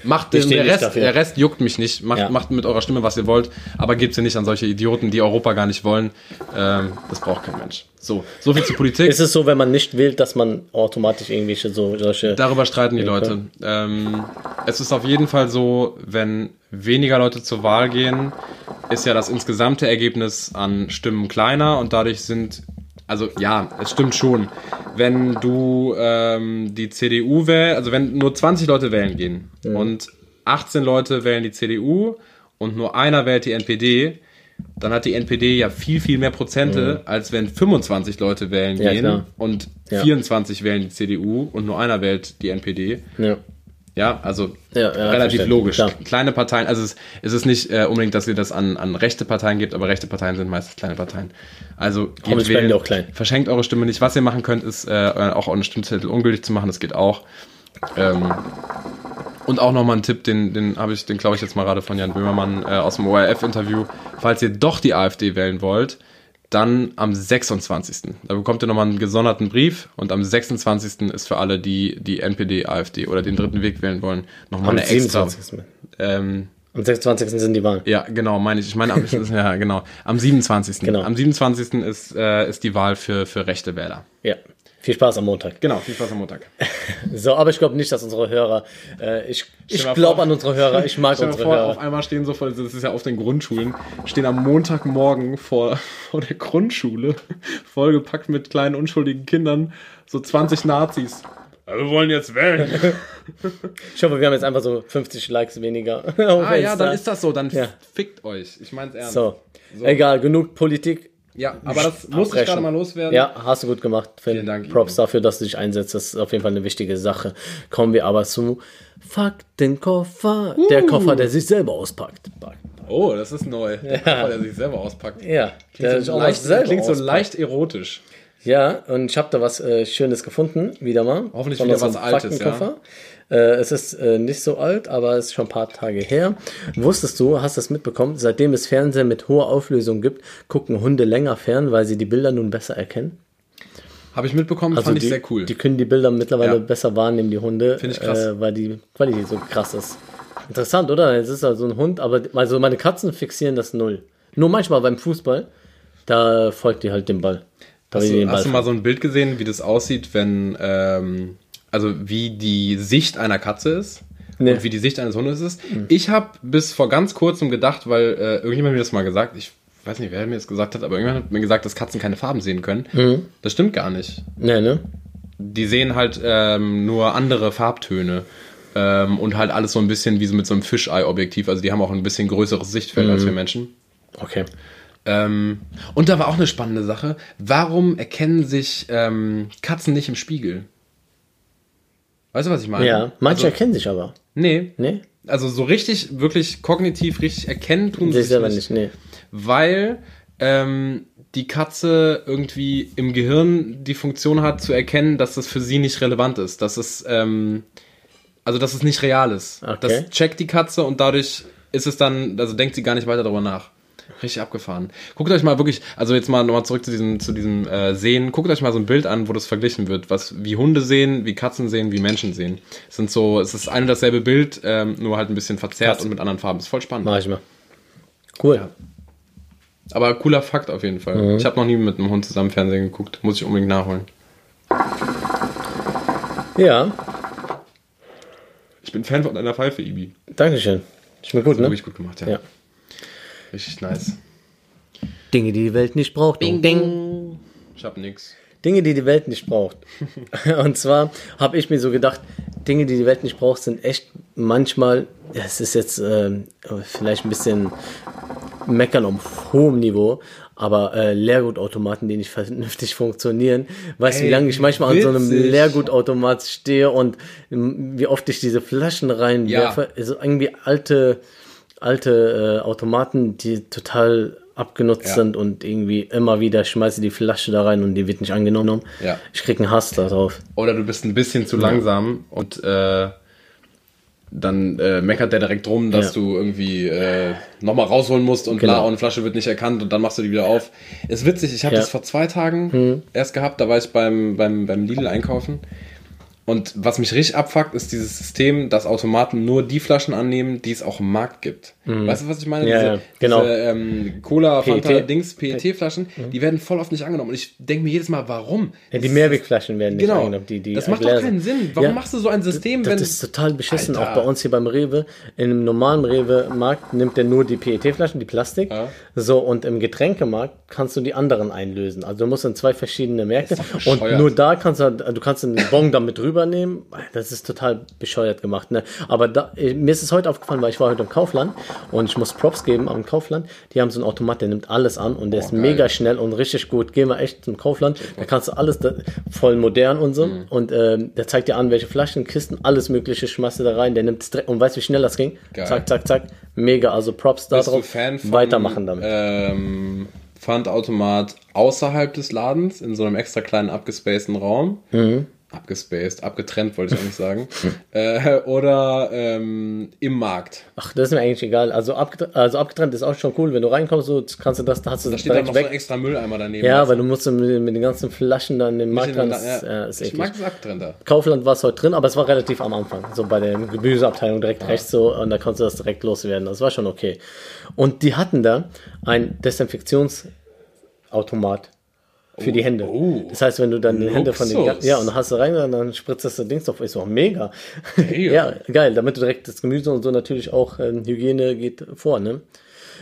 A: Macht den, der, Rest, der Rest juckt mich nicht. Macht,
B: Ja.
A: macht mit eurer Stimme, was ihr wollt, aber gebt sie nicht an solche Idioten, die Europa gar nicht wollen. Ähm, das braucht kein Mensch. So, so viel zur Politik.
B: Ist es so, wenn man nicht wählt, dass man automatisch irgendwelche so solche.
A: Darüber streiten die Leute. Ähm, es ist auf jeden Fall so, wenn weniger Leute zur Wahl gehen, ist ja das insgesamte Ergebnis an Stimmen kleiner und dadurch sind, also ja, es stimmt schon. Wenn du ähm, die CDU wählst, also wenn nur 20 Leute wählen gehen und 18 Leute wählen die CDU und nur einer wählt die NPD, dann hat die NPD ja viel, viel mehr Prozente, als wenn 25 Leute wählen
B: Ja,
A: gehen
B: klar.
A: und
B: Ja.
A: 24 wählen die CDU und nur einer wählt die NPD.
B: Ja.
A: Ja, also
B: Ja, ja,
A: relativ logisch.
B: Klar.
A: Kleine Parteien, also es, es ist nicht äh, unbedingt, dass ihr das an, an rechte Parteien gebt, aber rechte Parteien sind meistens kleine Parteien. Also geht
B: die auch klein.
A: Verschenkt eure Stimme nicht. Was ihr machen könnt, ist äh, auch eure Stimmzettel ungültig zu machen, das geht auch. Ähm, und auch nochmal ein Tipp, den, den habe ich, den glaube ich jetzt mal gerade von Jan Böhmermann äh, aus dem ORF-Interview. Falls ihr doch die AfD wählen wollt, dann am 26. Da bekommt ihr nochmal einen gesonderten Brief und am 26. ist für alle, die die NPD, AfD oder den dritten Weg wählen wollen, nochmal
B: Am
A: eine extra.
B: 27.
A: Ähm,
B: Am 26. sind die Wahlen.
A: ja, genau, meine ich. Ich meine, am, ja, genau. Am 27.
B: Genau.
A: Am 27. ist, äh, ist die Wahl für, für rechte Wähler.
B: Ja. Viel Spaß am Montag.
A: Genau, viel Spaß am Montag.
B: So, aber ich glaube nicht, dass unsere Hörer. Äh, ich ich glaube an unsere Hörer. Ich mag unsere
A: vor, auf
B: Hörer.
A: einmal stehen so vor, das ist ja auf den Grundschulen, stehen am Montagmorgen vor, vor der Grundschule, vollgepackt mit kleinen unschuldigen Kindern, so 20 Nazis. Ja, wir wollen jetzt wählen.
B: Ich hoffe, wir haben jetzt einfach so 50 Likes weniger. auf
A: ah ja, dann ist das so, dann
B: Ja.
A: fickt euch. Ich mein's ernst.
B: So. Egal, genug Politik.
A: Ja, aber das muss ich gerade mal loswerden.
B: Ja, hast du gut gemacht. Finn.
A: Vielen Dank,
B: Props dafür, dass du dich einsetzt. Das ist auf jeden Fall eine wichtige Sache. Kommen wir aber zu Faktenkoffer. Der
A: Uh.
B: Koffer, der sich selber auspackt.
A: Oh, das ist neu. Der Koffer, der sich selber auspackt.
B: Ja, der
A: Klingt so,
B: auch
A: leicht,
B: selber
A: klingt so leicht erotisch.
B: Ja, und ich habe da was äh, Schönes gefunden, wieder mal.
A: Hoffentlich wieder was Altes,
B: Faktenkoffer. Äh, es ist äh, nicht so alt, aber es ist schon ein paar Tage her. Wusstest du, hast du es mitbekommen, seitdem es Fernsehen mit hoher Auflösung gibt, gucken Hunde länger fern, weil sie die Bilder nun besser erkennen?
A: Habe ich mitbekommen, fand
B: Also die,
A: ich sehr cool.
B: Die können die Bilder mittlerweile
A: Ja.
B: besser wahrnehmen, die Hunde.
A: Find ich krass.
B: Äh, weil die Qualität so krass ist. Interessant, oder? Es ist also ein Hund, aber also meine Katzen fixieren das null. Nur manchmal beim Fußball, da folgt die halt dem Ball.
A: Hast du, hast du mal so ein Bild gesehen, wie das aussieht, wenn, ähm, also wie die Sicht einer Katze ist?
B: Nee.
A: Und wie die Sicht eines Hundes ist. Ich habe bis vor ganz kurzem gedacht, weil äh, irgendjemand mir das mal gesagt, ich weiß nicht, wer mir das gesagt hat, aber irgendjemand hat mir gesagt, dass Katzen keine Farben sehen können.
B: Mhm.
A: Das stimmt gar nicht.
B: Nee, ne?
A: Die sehen halt ähm, nur andere Farbtöne. Ähm, und halt alles so ein bisschen wie so mit so einem Fischei-Objektiv. Also die haben auch ein bisschen größeres Sichtfeld
B: Mhm.
A: als wir Menschen.
B: Okay.
A: Ähm, und da war auch eine spannende Sache. Warum erkennen sich ähm, Katzen nicht im Spiegel? Weißt du, was ich meine?
B: Ja, manche
A: also,
B: erkennen sich aber.
A: Nee.
B: Nee?
A: Also so richtig, wirklich kognitiv richtig erkennen tun sie
B: Sich
A: nicht.
B: nicht, nee.
A: Weil ähm, die Katze irgendwie im Gehirn die Funktion hat zu erkennen, dass das für sie nicht relevant ist. Dass es, ähm, also dass es nicht real ist.
B: Okay.
A: Das checkt die Katze und dadurch ist es dann, also denkt sie gar nicht weiter darüber nach. Richtig abgefahren. Guckt euch mal wirklich, also jetzt mal nochmal zurück zu diesem, zu diesem äh, Sehen. Guckt euch mal so ein Bild an, wo das verglichen wird, was wie Hunde sehen, wie Katzen sehen, wie Menschen sehen. Es sind so, es ist ein und dasselbe Bild, ähm, nur halt ein bisschen verzerrt
B: Krass.
A: und mit anderen Farben. Ist voll spannend.
B: Mach ich mal. Cool.
A: Ja. Aber cooler Fakt auf jeden Fall.
B: Mhm.
A: Ich habe noch nie mit einem Hund zusammen Fernsehen geguckt. Muss ich unbedingt nachholen.
B: Ja,
A: Ich bin Fan von deiner Pfeife, Ibi.
B: Dankeschön. Schmeckt gut, ne?
A: Wirklich gut gemacht, ja.
B: Ja.
A: Richtig nice.
B: Dinge, die die Welt nicht braucht. Ding, ding.
A: Ich hab nix.
B: Dinge, die die Welt nicht braucht. Und zwar habe ich mir so gedacht, Dinge, die die Welt nicht braucht, sind echt manchmal, ja, es ist jetzt ähm, vielleicht ein bisschen meckern auf hohem Niveau, aber äh, Leergutautomaten, die nicht vernünftig funktionieren. Weißt du, wie lange ich manchmal an so einem
A: witzig.
B: Leergutautomat stehe und ähm, wie oft ich diese Flaschen reinwerfe. Also irgendwie alte, alte äh, Automaten, die total abgenutzt
A: Ja.
B: sind und irgendwie immer wieder schmeiße die Flasche da rein und die wird nicht angenommen.
A: Ja.
B: Ich krieg einen Hass darauf.
A: Oder du bist ein bisschen zu langsam und äh, dann äh, meckert der direkt drum, dass du irgendwie äh, nochmal rausholen musst und
B: Genau.
A: bla, und eine Flasche wird nicht erkannt und dann machst du die wieder auf. Ist witzig, ich habe.
B: Hm.
A: das vor zwei Tagen erst gehabt, da war ich beim, beim, beim Lidl einkaufen. Und was mich richtig abfuckt, ist dieses System, dass Automaten nur die Flaschen annehmen, die es auch im Markt gibt. Weißt du, was ich meine?
B: Mhm. Ja,
A: diese,
B: ja, genau.
A: Diese, ähm, Cola, Fanta,
B: PET.
A: Dings, PET-Flaschen, die werden voll oft nicht angenommen. Und ich denke mir jedes Mal, warum?
B: Mhm. Ja, die Mehrwegflaschen werden nicht
A: Genau.
B: angenommen. Die, die
A: das macht doch
B: Gläser.
A: keinen Sinn. Warum machst du so ein System,
B: Das
A: wenn.
B: ist total beschissen,
A: Alter.
B: auch bei uns hier beim Rewe. In einem normalen Rewe-Markt nimmt der nur die PET-Flaschen, die Plastik. So, und im Getränkemarkt kannst du die anderen einlösen. Also du musst in zwei verschiedene Märkte.
A: doch
B: Und nur da kannst du, du kannst einen Bon damit rübernehmen. Das ist total bescheuert gemacht. Ne? Aber da, mir ist es heute aufgefallen, weil ich war heute im Kaufland und ich muss Props geben am Kaufland. Die haben so einen Automat, der nimmt alles an und der ist
A: geil.
B: mega schnell und richtig gut. Gehen wir echt zum Kaufland. Da kannst du alles da, voll modern und so.
A: Mhm.
B: Und ähm, der zeigt dir an, welche Flaschen, Kisten, alles Mögliche schmeißt du da rein. Der nimmt es direkt und weißt, wie schnell das ging?
A: Geil.
B: Zack, zack, zack. Mega. Also Props da
A: bist
B: drauf.
A: Fan von
B: Weitermachen damit.
A: Ähm, Pfandautomat außerhalb des Ladens, in so einem extra kleinen abgespaceden Raum.
B: Mhm.
A: Abgespaced, abgetrennt wollte ich eigentlich sagen. äh, oder ähm, im Markt.
B: Ach, das ist mir eigentlich egal. Also, abgetrennt, also abgetrennt ist auch schon cool. Wenn du reinkommst, so kannst du das, da hast du
A: Da
B: das
A: steht dann noch so ein
B: weg.
A: extra Mülleimer daneben.
B: Ja,
A: Weißt
B: weil
A: du?
B: musst mit, mit den ganzen Flaschen dann im Markt Das
A: ja.
B: äh, ist
A: ich
B: eklig.
A: mag es abgetrennter.
B: Kaufland war es heute drin, aber es war relativ am Anfang. So bei der Gemüseabteilung direkt rechts so und da konntest du das direkt loswerden. Das war schon okay. Und die hatten da ein Desinfektionsautomat für die Hände.
A: oh.
B: Das heißt, wenn du dann die Hände von den
A: Luxus.
B: ja und dann hast du rein dann spritzt das Ding drauf. Ist so mega. ja, geil. Damit du direkt das Gemüse und so natürlich auch ähm, Hygiene geht vor, ne?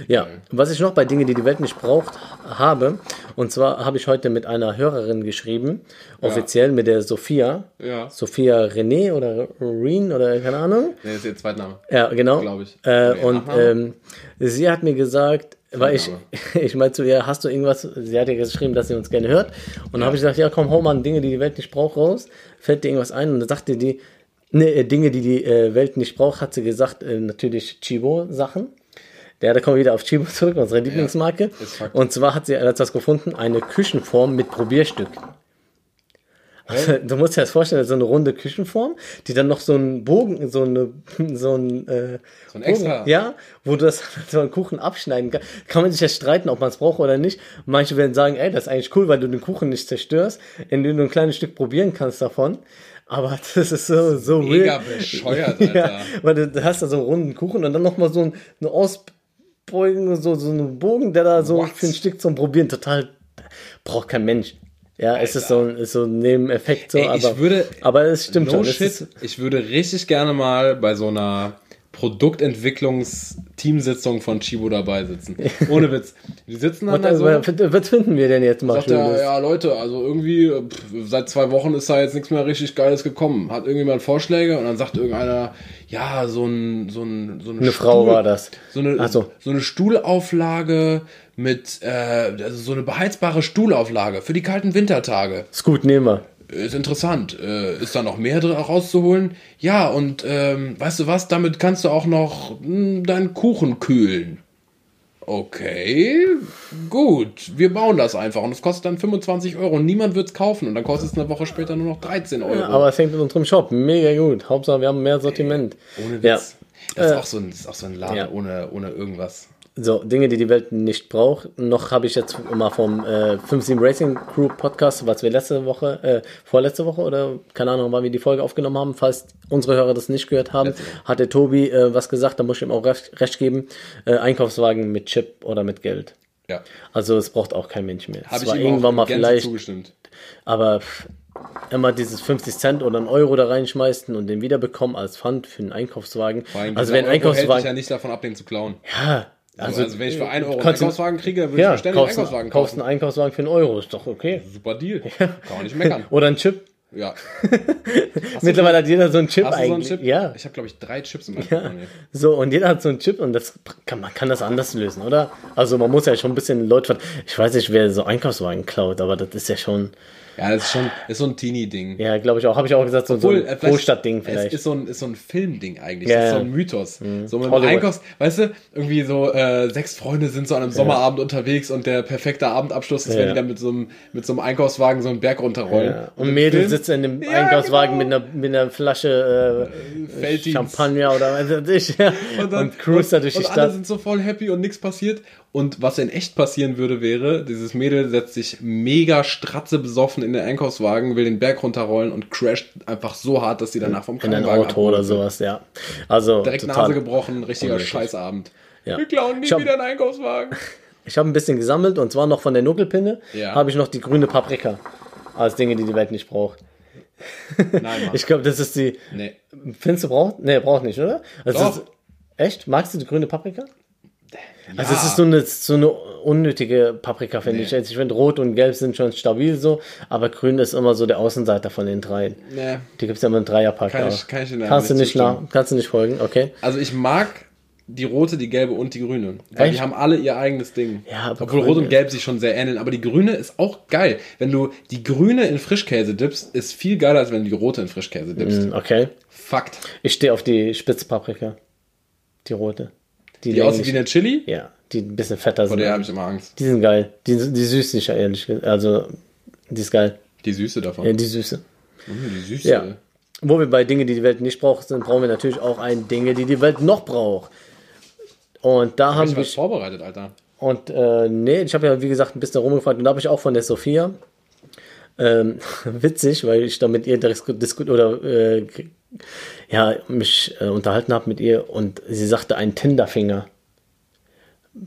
B: Ja, was ich noch bei Dingen, die die Welt nicht braucht, habe, und zwar habe ich heute mit einer Hörerin geschrieben, offiziell mit der Sophia.
A: Ja.
B: Sophia René oder Reen oder keine Ahnung.
A: Nee, ist ihr Zweitname.
B: Ja, genau.
A: Glaub ich.
B: Äh, und ähm, sie hat mir gesagt, weil ich, ich meinte zu ihr, hast du irgendwas, sie hat ja geschrieben, dass sie uns gerne hört. Und dann habe ich gesagt, ja komm, hau mal Dinge, die die Welt nicht braucht, raus. Fällt dir irgendwas ein? Und dann sagte die, ne, äh, Dinge, die die äh, Welt nicht braucht, hat sie gesagt, äh, natürlich Chibo-Sachen. Ja, da kommen wir wieder auf Chibo zurück, unsere Lieblingsmarke.
A: Fakt.
B: Und zwar hat sie etwas gefunden, eine Küchenform mit Probierstück. Also, du musst dir das vorstellen, so eine runde Küchenform, die dann noch so einen Bogen, so eine, so ein, äh,
A: So ein extra-
B: Bogen, ja, wo du das so einen Kuchen abschneiden kannst. Kann man sich ja streiten, ob man es braucht oder nicht. Manche werden sagen, ey, das ist eigentlich cool, weil du den Kuchen nicht zerstörst, indem du ein kleines Stück probieren kannst davon. Aber das ist so, so
A: Mega
B: weird.
A: bescheuert,
B: Ja,
A: Alter.
B: weil du, du hast da so einen runden Kuchen und dann nochmal so ein, eine Ausbeugung, so, so einen Bogen, der da so
A: What?
B: für ein Stück zum Probieren total braucht kein Mensch. Ja, es ist so ein, ist so ein Nebeneffekt so,
A: Ey,
B: aber,
A: ich würde,
B: aber es stimmt
A: no
B: schon.
A: Shit, ich würde richtig gerne mal bei so einer Produktentwicklungs-Teamsitzung von Chibo dabei sitzen. Ohne Witz. Die sitzen dann da
B: was,
A: so.
B: was, finden wir denn jetzt mal
A: Sagt er, ja Leute, also irgendwie pff, seit zwei Wochen ist da jetzt nichts mehr richtig Geiles gekommen. Hat irgendjemand Vorschläge und dann sagt irgendeiner, ja, so ein, so ein, so
B: Eine Frau war das.
A: So eine,
B: so.
A: so eine Stuhlauflage mit, äh, also so eine beheizbare Stuhlauflage für die kalten Wintertage.
B: Ist gut, nehmen wir.
A: Ist interessant. Äh, ist da noch mehr drin rauszuholen? Ja, und ähm, weißt du was, damit kannst du auch noch mh, deinen Kuchen kühlen. Okay, gut. Wir bauen das einfach und es kostet dann 25 Euro und niemand wird es kaufen und dann kostet es eine Woche später nur noch 13 Euro.
B: Ja, aber es hängt in unserem Shop. Mega gut. Hauptsache, wir haben mehr Sortiment.
A: Ohne Witz.
B: Ja.
A: Das, ist
B: Äh,
A: auch so ein, das ist auch so ein Laden
B: ja.
A: ohne, ohne irgendwas.
B: So, Dinge, die die Welt nicht braucht. Noch habe ich jetzt mal vom äh, 57 Racing Group Podcast, was wir letzte Woche, äh, vorletzte Woche oder keine Ahnung, wann wir die Folge aufgenommen haben, falls unsere Hörer das nicht gehört haben, hat der Tobi äh, was gesagt, da muss ich ihm auch recht, recht geben. Äh, Einkaufswagen mit Chip oder mit Geld.
A: Ja.
B: Also es braucht auch kein Mensch mehr.
A: Habe ich ihm
B: irgendwann
A: auch
B: mal vielleicht,
A: zugestimmt.
B: aber immer dieses 50 Cent oder einen Euro da reinschmeißen und den wiederbekommen als Pfand für einen Einkaufswagen. Also wenn ein
A: Euro hält dich
B: Einkaufswagen,
A: ja nicht davon ab, den zu klauen.
B: ja,
A: Also, also wenn ich für 1 Euro einen Einkaufswagen kriege, würde ich
B: ja,
A: mir ständig einen
B: kaufst,
A: Einkaufswagen
B: kaufst
A: kaufen.
B: einen Einkaufswagen für einen Euro, ist doch okay.
A: Super Deal. Kann man nicht meckern.
B: Oder ein Chip.
A: Ja.
B: Mittlerweile hat jeder so einen Chip
A: Hast du so einen
B: eigentlich.
A: Chip?
B: Ja.
A: Ich habe, glaube ich, drei Chips in meinem
B: ja. So, und jeder hat so einen Chip und das kann, man kann das anders lösen, oder? Also man muss ja schon ein bisschen Leute Ich weiß nicht, wer so Einkaufswagen klaut, aber das ist ja schon.
A: Ja, das ist schon ist so ein Teenie-Ding.
B: Ja, glaube ich auch. Habe ich auch gesagt, so,
A: Obwohl,
B: so
A: äh,
B: ein
A: vielleicht-
B: Großstadtding
A: Es
B: vielleicht.
A: ist so ein, ist so ein Filmding eigentlich.
B: Ja,
A: das ist so
B: ja.
A: ein Mythos. So mit dem
B: Hollywood.
A: Einkaufs, weißt du, irgendwie so äh, sechs Freunde sind so an einem Sommerabend unterwegs und der perfekte Abendabschluss ist, wenn
B: Ja.
A: die dann mit so einem, mit so einem Einkaufswagen so einen Berg runterrollen.
B: ja. Und Mädel sitzt in dem
A: Ja,
B: Einkaufswagen
A: genau.
B: mit, einer, mit einer Flasche äh. Champagner oder was weiß ich. Ja. Und, cruist da durch die
A: und alle
B: Stadt.
A: sind so voll happy und nichts passiert. Und was in echt passieren würde, wäre, dieses Mädel setzt sich mega stratze besoffen in den Einkaufswagen, will den Berg runterrollen und crasht einfach so hart, dass sie danach vom
B: In ein
A: Krankenwagen
B: Auto oder sowas, ja. Also
A: Direkt. Nase gebrochen, richtiger
B: unnötig.
A: Scheißabend.
B: Ja.
A: Wir klauen nie
B: hab-
A: wieder einen Einkaufswagen.
B: Ich habe ein bisschen gesammelt und zwar noch von der Nuckelpinne
A: Ja.
B: habe ich noch die grüne Paprika. Als Dinge, die die Welt nicht braucht.
A: Nein, Mann.
B: Ich glaube, das ist die.
A: nee.
B: Findest du braucht? Nee, braucht nicht, oder? Also
A: Doch.
B: ist, echt? Magst du die grüne Paprika? Also
A: Ja.
B: es ist so eine, so eine unnötige Paprika, finde
A: Nee.
B: ich. Also ich finde, Rot und Gelb sind schon stabil so, aber Grün ist immer so der Außenseiter von den dreien.
A: Nee.
B: Die gibt es ja immer in Dreierpack.
A: Kann ich- kann ich
B: kannst, du
A: nicht
B: nach, kannst du nicht folgen, okay?
A: Also ich mag die rote, die gelbe und die grüne. Weil
B: Echt?
A: die haben alle ihr eigenes Ding.
B: Ja,
A: Obwohl rot und gelb sich schon sehr ähneln. Aber die grüne ist auch geil. Wenn du die grüne in Frischkäse dippst, ist viel geiler, als wenn du die rote in Frischkäse dippst.
B: Hm, Okay.
A: Fakt.
B: Ich stehe auf die Spitzpaprika. Die rote.
A: Die
B: länglich-
A: aussieht wie eine Chili?
B: Ja, die ein bisschen fetter
A: Vor
B: sind.
A: der habe ich immer Angst.
B: Die sind geil. Die, die süß nicht, ehrlich gesagt. Also, die ist geil.
A: Die Süße davon.
B: Ja, die Süße.
A: Mhm, die Süße.
B: Ja. Wo wir bei Dinge, die die Welt nicht braucht, sind, brauchen wir natürlich auch ein Dinge, die die Welt noch braucht. Und da
A: Hab
B: haben
A: ich
B: wir.
A: was vorbereitet, Alter.
B: Und äh, nee, ich habe ja, wie gesagt, ein bisschen rumgefragt und da habe ich auch von der Sophia. Ähm, witzig, weil ich da mit ihr diskutiert oder äh, ja, mich äh, unterhalten habe mit ihr und sie sagte ein Tinderfinger.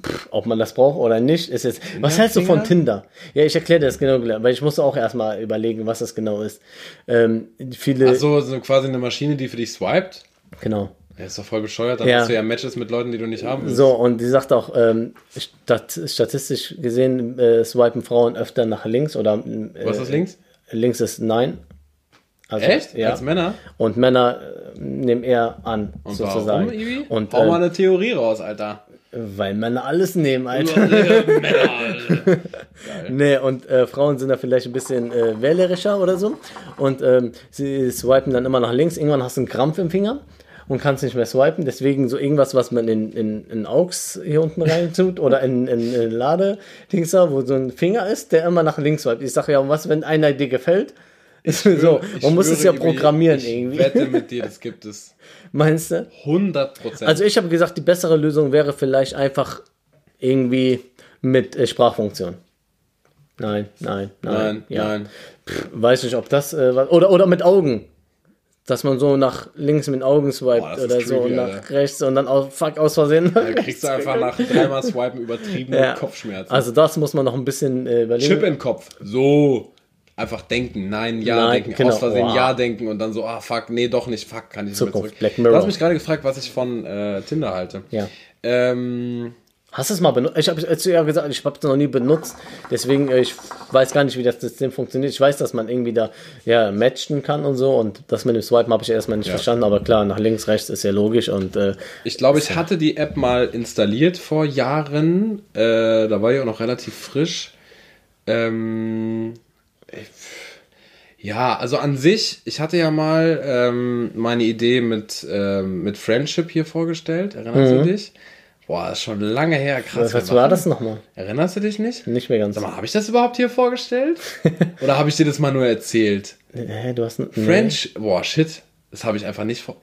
B: Pff, ob man das braucht oder nicht, ist jetzt. Was hältst du von Tinder? Ja, ich erkläre dir das genau, weil ich musste auch erstmal überlegen, was das genau ist. Ähm, viele.
A: Achso, so quasi eine Maschine, die für dich swiped.
B: Genau.
A: Ja, ist doch voll bescheuert. Dann
B: Ja.
A: hast du ja Matches mit Leuten, die du nicht haben willst.
B: So, und sie sagt auch, ähm, stat statistisch gesehen äh, swipen Frauen öfter nach links oder. Äh,
A: Was ist links?
B: Links ist nein. Also,
A: Echt?
B: Ja.
A: Als Männer?
B: Und Männer äh, nehmen eher an,
A: Und
B: sozusagen.
A: warum, Ibi?
B: Und
A: Hau mal
B: äh,
A: eine Theorie raus, Alter.
B: weil Männer alles nehmen, Alter. Nee, und äh, Frauen sind da vielleicht ein bisschen äh, wählerischer oder so. Und ähm, sie swipen dann immer nach links. Irgendwann hast du einen Krampf im Finger und kannst nicht mehr swipen. Deswegen so irgendwas, was man in, in, in Aux hier unten rein tut oder in, in, in Lade, da, wo so ein Finger ist, der immer nach links swipet. Ich sage ja, was, wenn einer dir gefällt? Ist so,
A: Ich
B: man muss es ja programmieren
A: ich
B: irgendwie.
A: wette mit dir, das gibt es.
B: Meinst du?
A: 100 Prozent.
B: Also ich habe gesagt, die bessere Lösung wäre vielleicht einfach irgendwie mit äh, Sprachfunktion. Nein, nein, nein.
A: nein,
B: ja.
A: nein.
B: Weiß nicht, ob das äh, was- oder oder mit Augen. Dass man so nach links mit den Augen swipet
A: Boah,
B: oder so
A: creepy,
B: und nach
A: Alter.
B: rechts und dann auch fuck aus Versehen.
A: Da kriegst du einfach nach dreimal Swipen übertriebene
B: ja.
A: Kopfschmerzen.
B: Also das muss man noch ein bisschen äh, überlegen.
A: Chip in den Kopf. So. Einfach denken, nein, ja
B: Nein,
A: denken,
B: genau.
A: aus Versehen
B: Wow.
A: ja denken und dann so, ah fuck, nee, doch nicht, fuck, kann ich nicht mehr
B: Zukunft,
A: zurück.
B: Black Mirror.
A: Du hast mich gerade gefragt, was ich von äh, Tinder halte.
B: Ja.
A: Ähm,
B: Hast du es mal benutzt? Ich habe es ja gesagt, ich habe es noch nie benutzt. Deswegen, äh, ich weiß gar nicht, wie das System funktioniert. Ich weiß, dass man irgendwie da ja, matchen kann und so. Und das mit dem Swipen habe ich erstmal nicht
A: Ja.
B: verstanden. Aber klar, nach links, rechts ist ja logisch. Und äh,
A: ich glaube, ich hatte die App mal installiert vor Jahren. Äh, da war die auch noch relativ frisch. Ähm, ich, ja, also an sich, ich hatte ja mal ähm, meine Idee mit, ähm, mit Friendship hier vorgestellt. Erinnerst du dich? Boah, das ist schon lange her. Krass.
B: was war das nochmal?
A: Erinnerst du dich nicht?
B: Nicht mehr ganz.
A: Sag mal, habe ich das überhaupt hier vorgestellt? Oder habe ich dir das mal nur erzählt?
B: Hä, du hast ein
A: French, boah, shit, das habe ich einfach nicht vor.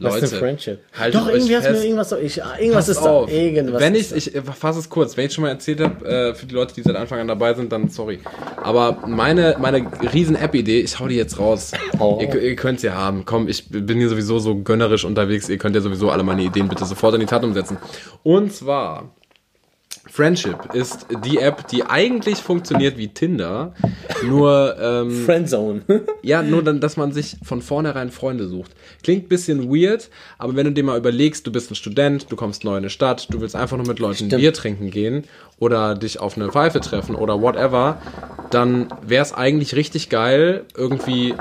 B: Was
A: Leute,
B: ist denn Friendship?
A: haltet
B: Doch, irgendwie hast du mir
A: fest.
B: irgendwas. Ich, irgendwas
A: Pass
B: ist da.
A: auf.
B: Irgendwas.
A: Wenn
B: ist
A: ich, ich fasse es kurz, wenn ich schon mal erzählt habe, äh, für die Leute, die seit Anfang an dabei sind, dann sorry. Aber meine, meine riesen App-Idee, ich hau die jetzt raus.
B: Oh.
A: Ihr, ihr könnt sie haben. Komm, ich bin hier sowieso so gönnerisch unterwegs. Ihr könnt ja sowieso alle meine Ideen bitte sofort in die Tat umsetzen. Und zwar, Friendship ist die App, die eigentlich funktioniert wie Tinder, nur ähm.
B: Friendzone.
A: ja, nur dann, dass man sich von vornherein Freunde sucht. Klingt bisschen weird, aber wenn du dir mal überlegst, du bist ein Student, du kommst neu in eine Stadt, du willst einfach nur mit Leuten
B: Stimmt.
A: Bier trinken gehen oder dich auf eine Pfeife treffen oder whatever, dann wäre es eigentlich richtig geil, irgendwie,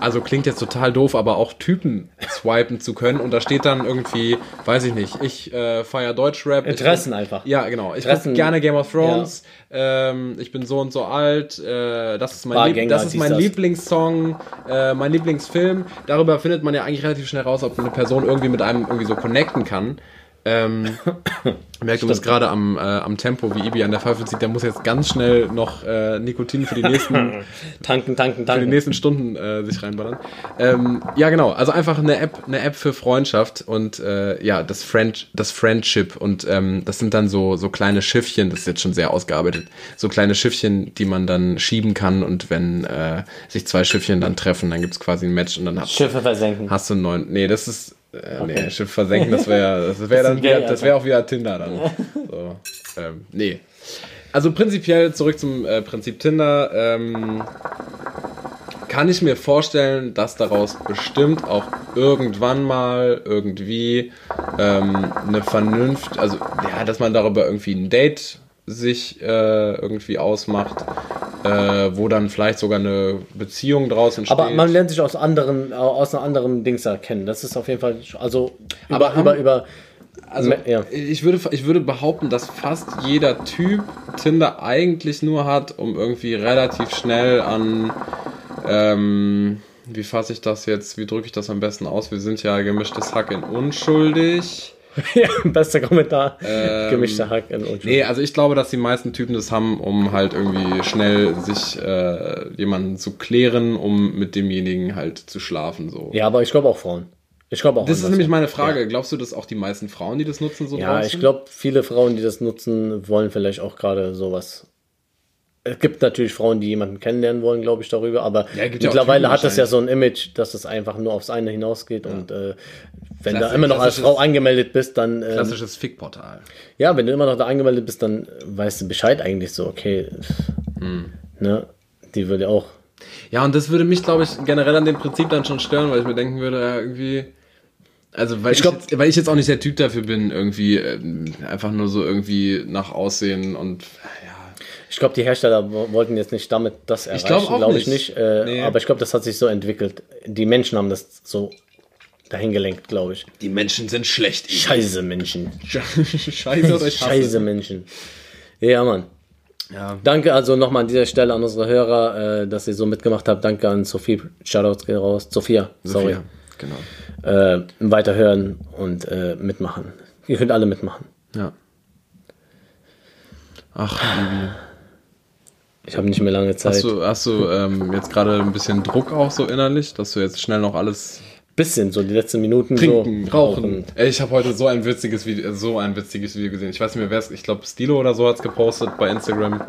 A: also klingt jetzt total doof, aber auch Typen swipen zu können und da steht dann irgendwie, weiß ich nicht, ich äh, feier Deutschrap.
B: Interessen
A: ich,
B: einfach.
A: Ja, genau. Ich gucke gerne Game of Thrones. Ähm, ich bin so und so alt. Äh, das ist mein, Lieb das ist mein. Lieblingssong, äh, mein Lieblingsfilm. Darüber findet man ja eigentlich relativ schnell raus, ob eine Person irgendwie mit einem irgendwie so connecten kann. Ähm, merkt du bist gerade am, äh, am Tempo, wie Ibi an der Pfeife zieht, der muss jetzt ganz schnell noch äh, Nikotin für die nächsten
B: Tanken, tanken,
A: für die
B: tanken.
A: nächsten Stunden äh, sich reinballern. Ähm, ja, genau. Also einfach eine App, eine App für Freundschaft und äh, ja, das Friend, das Friendship und ähm, das sind dann so so kleine Schiffchen. Das ist jetzt schon sehr ausgearbeitet. So kleine Schiffchen, die man dann schieben kann und wenn äh, sich zwei Schiffchen dann treffen, dann gibt's quasi ein Match und dann hast,
B: Schiffe versenken.
A: hast du einen neuen. Nee, das ist äh,
B: Okay.
A: nee, Schiff versenken. Das wäre das dann
B: ist gay,
A: wieder, das wäre auch wieder Tinder dann. So, ähm, nee. Also prinzipiell zurück zum äh, Prinzip Tinder. Ähm, kann ich mir vorstellen, dass daraus bestimmt auch irgendwann mal irgendwie ähm, eine Vernunft, also ja, dass man darüber irgendwie ein Date sich äh, irgendwie ausmacht, äh, wo dann vielleicht sogar eine Beziehung draus entsteht.
B: Aber man lernt sich aus anderen, aus einem anderen Dings erkennen. Das ist auf jeden Fall, also über,
A: Aber haben-
B: über, über,
A: Also
B: ja.
A: ich, würde, ich würde behaupten, dass fast jeder Typ Tinder eigentlich nur hat, um irgendwie relativ schnell an, ähm, wie fasse ich das jetzt, wie drücke ich das am besten aus? Wir sind ja gemischtes Hack in unschuldig.
B: ja, bester Kommentar.
A: Ähm,
B: Gemischter Hack in Unschuld.
A: Nee, also ich glaube, dass die meisten Typen das haben, um halt irgendwie schnell sich äh, jemanden zu klären, um mit demjenigen halt zu schlafen. So.
B: Ja, aber ich glaube auch Frauen. Ich glaube auch.
A: Das ist nämlich meine Frage. Glaubst du, dass auch die meisten Frauen, die das nutzen, so
B: Ja,
A: drauf
B: ich glaube, viele Frauen, die das nutzen, wollen vielleicht auch gerade sowas. Es gibt natürlich Frauen, die jemanden kennenlernen wollen, glaube ich, darüber, aber
A: Ja, ja
B: mittlerweile
A: Typen
B: hat das ja so ein Image, dass es einfach nur aufs eine hinausgeht und äh, wenn
A: Klassisch-
B: immer noch als Frau angemeldet bist, dann ähm,
A: Klassisches Fickportal.
B: ja, wenn du immer noch da angemeldet bist, dann weißt du Bescheid eigentlich so, okay,
A: Hm.
B: ne, die würde auch
A: Ja, und das würde mich, glaube ich, generell an dem Prinzip dann schon stören, weil ich mir denken würde, ja, irgendwie. Also, weil ich,
B: glaub-
A: jetzt, weil ich jetzt auch nicht der Typ dafür bin, irgendwie ähm, einfach nur so irgendwie nach Aussehen und ja.
B: Ich glaube, die Hersteller wo- wollten jetzt nicht damit das erreichen,
A: glaub auch
B: glaube ich
A: nicht.
B: nicht. Äh,
A: Nee.
B: Aber ich glaube, das hat sich so entwickelt. Die Menschen haben das so dahin gelenkt, glaube ich.
A: Die Menschen sind schlecht.
B: Scheiße Menschen.
A: Scheiße oder ich.
B: Scheiße Menschen. Ja, Mann.
A: Ja.
B: Danke also nochmal an dieser Stelle an unsere Hörer, äh, dass ihr so mitgemacht habt. Danke an Sophie. Shoutouts gehen raus. Sophia, sorry.
A: Sophia, Genau.
B: Äh, weiterhören und äh, mitmachen. Ihr könnt alle mitmachen.
A: Ja. Ach, Bibi.
B: Ich habe nicht mehr lange Zeit.
A: Hast du, hast du ähm, jetzt gerade ein bisschen Druck auch so innerlich, dass du jetzt schnell noch alles
B: Bisschen, so die letzten Minuten
A: trinken,
B: so.
A: rauchen? Ey, ich habe heute so ein witziges Video, so ein witziges Video gesehen. Ich weiß nicht mehr, wer es, ich glaube Stilo oder so hat's gepostet bei Instagram.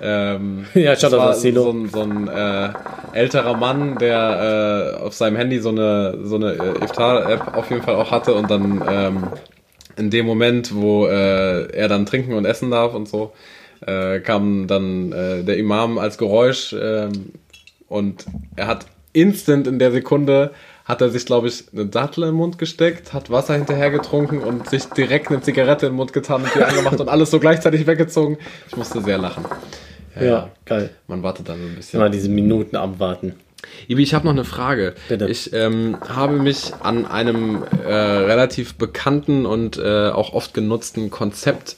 A: Ähm,
B: Ja,
A: war
B: an Stilo.
A: So ein, so ein äh, älterer Mann, der äh, auf seinem Handy so eine so eine äh, Iftar-App auf jeden Fall auch hatte und dann ähm, in dem Moment, wo äh, er dann trinken und essen darf und so, äh, kam dann äh, der Imam als Geräusch ähm, und er hat instant in der Sekunde hat er sich, glaube ich, eine Dattel im Mund gesteckt, hat Wasser hinterher getrunken und sich direkt eine Zigarette im Mund getan und die angemacht und alles so gleichzeitig weggezogen. Ich musste sehr lachen.
B: Ja, geil.
A: Man wartet dann so ein bisschen.
B: Mal diese Minuten abwarten.
A: Ibi, ich habe noch eine Frage.
B: Bitte.
A: Ich ähm, habe mich an einem äh, relativ bekannten und äh, auch oft genutzten Konzept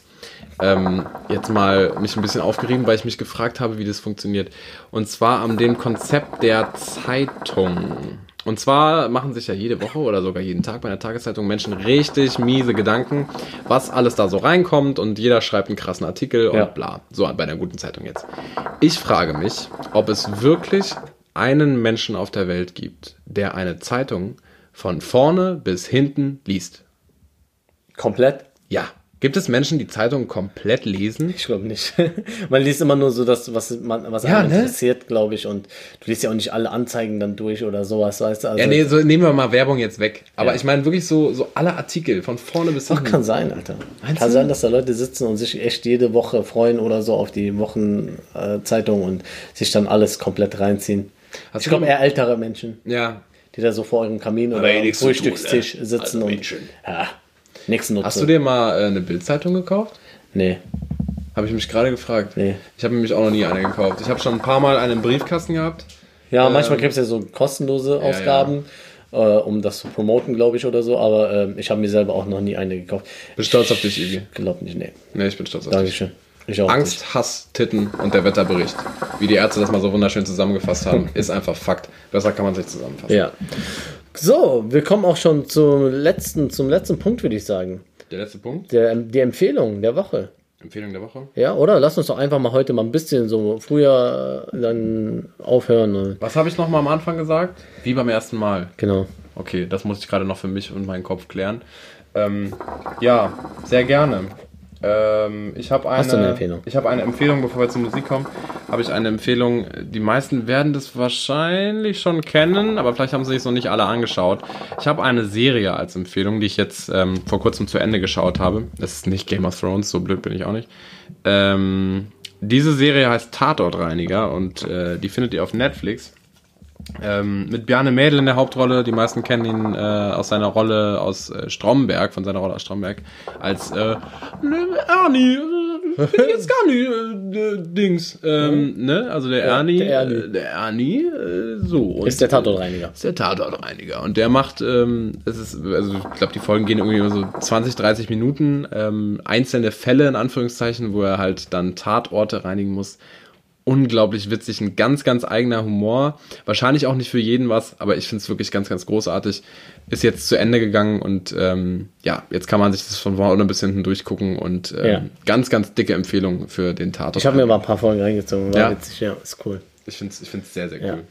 A: ähm, jetzt mal mich ein bisschen aufgerieben, weil ich mich gefragt habe, wie das funktioniert. Und zwar an dem Konzept der Zeitung. Und zwar machen sich ja jede Woche oder sogar jeden Tag bei einer Tageszeitung Menschen richtig miese Gedanken, was alles da so reinkommt und jeder schreibt einen krassen Artikel und
B: Ja.
A: bla. So bei einer guten Zeitung jetzt. Ich frage mich, ob es wirklich einen Menschen auf der Welt gibt, der eine Zeitung von vorne bis hinten liest.
B: Komplett?
A: Ja. Gibt es Menschen, die Zeitungen komplett lesen?
B: Ich glaube nicht. man liest immer nur so das, was man, was
A: Ja,
B: einen
A: ne?
B: interessiert, glaube ich. Und du liest ja auch nicht alle Anzeigen dann durch oder sowas, weißt du? Also,
A: Ja, nee, so nehmen wir mal Werbung jetzt weg. Aber
B: Ja.
A: ich meine wirklich so, so alle Artikel von vorne bis
B: Ach,
A: hinten.
B: kann sein, Alter.
A: Meinst
B: kann
A: du?
B: sein, dass da Leute sitzen und sich echt jede Woche freuen oder so auf die Wochenzeitung und sich dann alles komplett reinziehen.
A: Hast
B: ich glaube eher ältere Menschen,
A: Ja.
B: die da so vor ihrem Kamin oder
A: eh
B: am
A: zu tun,
B: Frühstückstisch
A: ne?
B: sitzen
A: Also
B: und
A: Menschen.
B: ja, nichts nutzen.
A: Hast du dir mal äh, eine Bildzeitung gekauft?
B: Nee.
A: Habe ich mich gerade gefragt.
B: Nee.
A: Ich habe nämlich auch noch nie eine gekauft. Ich habe schon ein paar Mal einen Briefkasten gehabt.
B: Ja,
A: Ähm,
B: manchmal gibt es ja so kostenlose Ausgaben. äh, um das zu promoten, glaube ich, oder so. Aber äh, ich habe mir selber auch noch nie eine gekauft.
A: Bin stolz auf dich, Ivi.
B: Glaub nicht, nee.
A: Nee, ich bin stolz auf dich.
B: Dankeschön. Ich auch.
A: Angst, Hass, Titten und der Wetterbericht. Wie die Ärzte das mal so wunderschön zusammengefasst haben, ist einfach Fakt. Besser kann man sich zusammenfassen.
B: Ja. So, wir kommen auch schon zum letzten, zum letzten Punkt, würde ich sagen.
A: Der letzte Punkt,
B: Der, die Empfehlung der Woche.
A: Empfehlung der Woche.
B: Ja, oder? Lass uns doch einfach mal heute mal ein bisschen so früher dann aufhören. und-
A: Was habe ich noch mal am Anfang gesagt? Wie beim ersten Mal.
B: Genau.
A: Okay, das muss ich gerade noch für mich und meinen Kopf klären. Ähm, ja, sehr gerne. Ähm, ich habe eine,
B: Hast du eine Empfehlung?
A: Ich habe eine Empfehlung, bevor wir zur Musik kommen, habe ich eine Empfehlung. Die meisten werden das wahrscheinlich schon kennen, aber vielleicht haben sie sich noch nicht alle angeschaut. Ich habe eine Serie als Empfehlung, die ich jetzt ähm, vor kurzem zu Ende geschaut habe. Das ist nicht Game of Thrones, so blöd bin ich auch nicht. Ähm, diese Serie heißt Tatortreiniger und äh, die findet ihr auf Netflix. Ähm, mit Bjarne Mädel in der Hauptrolle. Die meisten kennen ihn äh, aus seiner Rolle aus äh, Stromberg, von seiner Rolle aus Stromberg, als äh, ne, Ernie. Äh, find ich jetzt gar nicht äh, äh, Dings. Ähm, ne? Also der Ernie.
B: der Ernie.
A: Der Ernie. Äh, so. Und,
B: Ist der Tatortreiniger.
A: ist der Tatortreiniger. Und der macht, ähm, es ist, also ich glaube, die Folgen gehen irgendwie so 20, 30 Minuten. Ähm, einzelne Fälle in Anführungszeichen, wo er halt dann Tatorte reinigen muss. Unglaublich witzig, ein ganz, ganz eigener Humor. Wahrscheinlich auch nicht für jeden was, aber ich finde es wirklich ganz, ganz großartig. Ist jetzt zu Ende gegangen und ähm, ja, jetzt kann man sich das von vorne bis hinten durchgucken und ähm,
B: Ja.
A: ganz, ganz dicke Empfehlung für den Tatort.
B: Ich habe mir mal ein paar Folgen reingezogen. War
A: Ja.
B: witzig, ja, ist cool.
A: ich finde es ich find's sehr, sehr cool.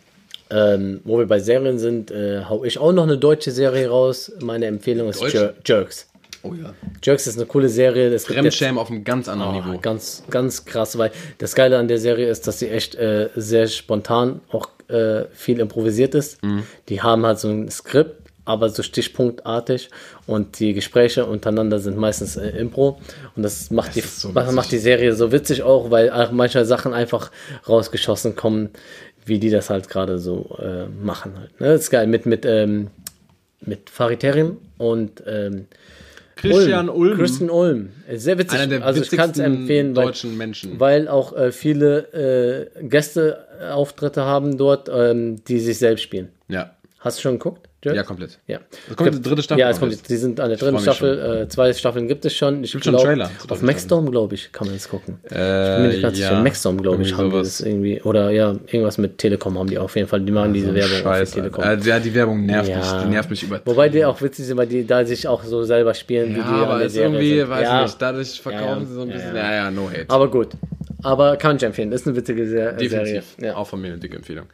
B: Ja. Ähm, wo wir bei Serien sind, äh, hau ich auch noch eine deutsche Serie raus. Meine Empfehlung ist
A: Deutsch?
B: Jer Jerks.
A: Oh ja.
B: Jerks ist eine coole Serie. Das
A: Fremdschämen auf einem ganz anderen
B: Oh,
A: Niveau.
B: ganz, ganz krass, weil das Geile an der Serie ist, dass sie echt äh, sehr spontan auch äh, viel improvisiert ist.
A: Mhm.
B: Die haben halt so ein Skript, aber so stichpunktartig und die Gespräche untereinander sind meistens äh, Impro und das macht, die,
A: ist so
B: macht, die Serie so witzig auch, weil manche Sachen einfach rausgeschossen kommen, wie die das halt gerade so äh, machen halt. Ne? Das ist geil mit, mit, ähm, mit Farid Terim und ähm,
A: Christian Ulm.
B: Christian Ulm. Sehr witzig.
A: Einer der
B: also ich kann es empfehlen, weil,
A: deutschen Menschen.
B: weil auch äh, viele äh, Gästeauftritte haben dort, ähm, die sich selbst spielen.
A: Ja.
B: Hast du schon geguckt?
A: Ja, komplett.
B: Ja.
A: Es kommt die dritte Staffel
B: Ja, es kommt,
A: jetzt.
B: die sind an der dritten Staffel. Äh, zwei Staffeln gibt es schon. Ich
A: Gibt schon
B: glaub,
A: Trailer zur
B: Auf Maxdome, glaube ich, kann man es gucken. ich bin
A: Äh,
B: nicht ganz sicher.
A: ja.
B: Maxdome, glaube ich, haben die
A: sowas.
B: das irgendwie. Oder ja, irgendwas mit Telekom haben die auf jeden Fall. Die machen diese Werbung auch für
A: Scheiße.
B: Telekom.
A: Äh, ja, die Werbung nervt
B: Ja.
A: mich. Die nervt mich über.
B: Wobei die auch witzig sind, weil die da sich auch so selber spielen, wie
A: ja,
B: die an
A: aber ist irgendwie,
B: sind.
A: weiß
B: ja.
A: nicht, dadurch verkaufen sie so ein bisschen.
B: ja.
A: Ja, no hate.
B: Aber gut. Aber kann ich empfehlen. Ist eine witzige Ser Serie.
A: Definitiv. Auch von mir eine dicke Empfehlung.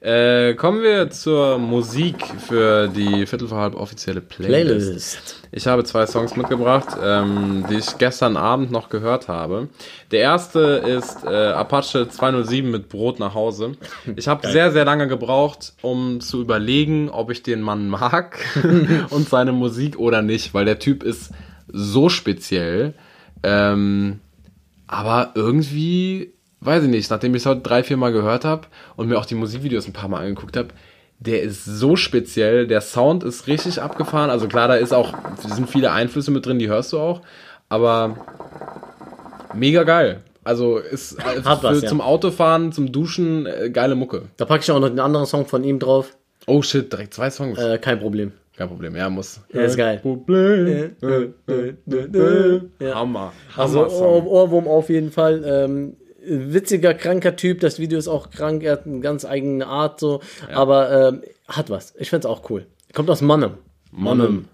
A: Äh, kommen wir zur Musik für die Viertel vor halb offizielle Playlist.
B: Playlist.
A: Ich habe zwei Songs mitgebracht, ähm, die ich gestern Abend noch gehört habe. Der erste ist äh, Apache 207 mit Brot nach Hause. Ich habe sehr, sehr lange gebraucht, um zu überlegen, ob ich den Mann mag und seine Musik oder nicht, weil der Typ ist so speziell. Ähm, aber irgendwie, weiß ich nicht, nachdem ich es heute drei, vier Mal gehört habe und mir auch die Musikvideos ein paar Mal angeguckt habe, der ist so speziell, der Sound ist richtig abgefahren. Also klar, da ist auch, sind viele Einflüsse mit drin, die hörst du auch, aber mega geil. Also ist äh, für,
B: was, ja.
A: zum Autofahren, zum Duschen, äh, geile Mucke.
B: Da packe ich auch noch den anderen Song von ihm drauf.
A: Oh shit, direkt zwei Songs.
B: Äh, kein Problem.
A: Kein Problem, ja, muss.
B: Ja, ist geil.
A: Problem.
B: Ja.
A: Hammer.
B: Also
A: Hammer.
B: Ohr Ohrwurm auf jeden Fall. Ähm, witziger, kranker Typ. Das Video ist auch krank. Er hat eine ganz eigene Art so. Aber ähm, hat was. Ich find's auch cool. Kommt aus Mannheim.
A: Mannheim.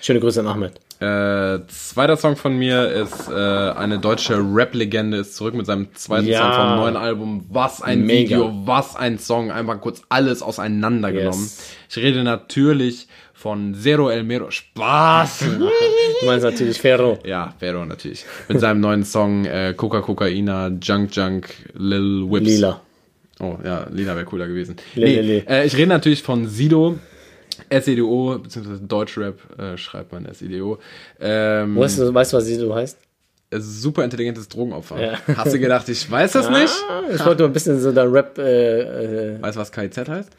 B: Schöne Grüße an Ahmed.
A: Äh, zweiter Song von mir ist äh, eine deutsche Rap-Legende, ist zurück mit seinem zweiten
B: Ja.
A: Song vom neuen Album. Was ein
B: Mega.
A: Video, was ein Song. Einfach kurz alles auseinandergenommen.
B: Yes.
A: Ich rede natürlich von Zero El Mero. Spaß!
B: Du meinst natürlich Ferro.
A: ja, Vero natürlich. Mit seinem neuen Song äh, Coca Cocaina, Junk Junk, Lil Whips.
B: Lila.
A: Oh ja, Lila wäre cooler gewesen.
B: Lil,
A: nee. Äh, ich rede natürlich von Sido. SEDO, beziehungsweise Deutschrap äh, schreibt man SEDO. Ähm,
B: Weißt du, weißt du, was Sido heißt?
A: super intelligentes Drogenopfer.
B: Ja.
A: Hast du gedacht, ich weiß das nicht?
B: Ah, Ich wollte mal ein bisschen so der Rap. Äh, äh,
A: Weißt du, was KIZ heißt?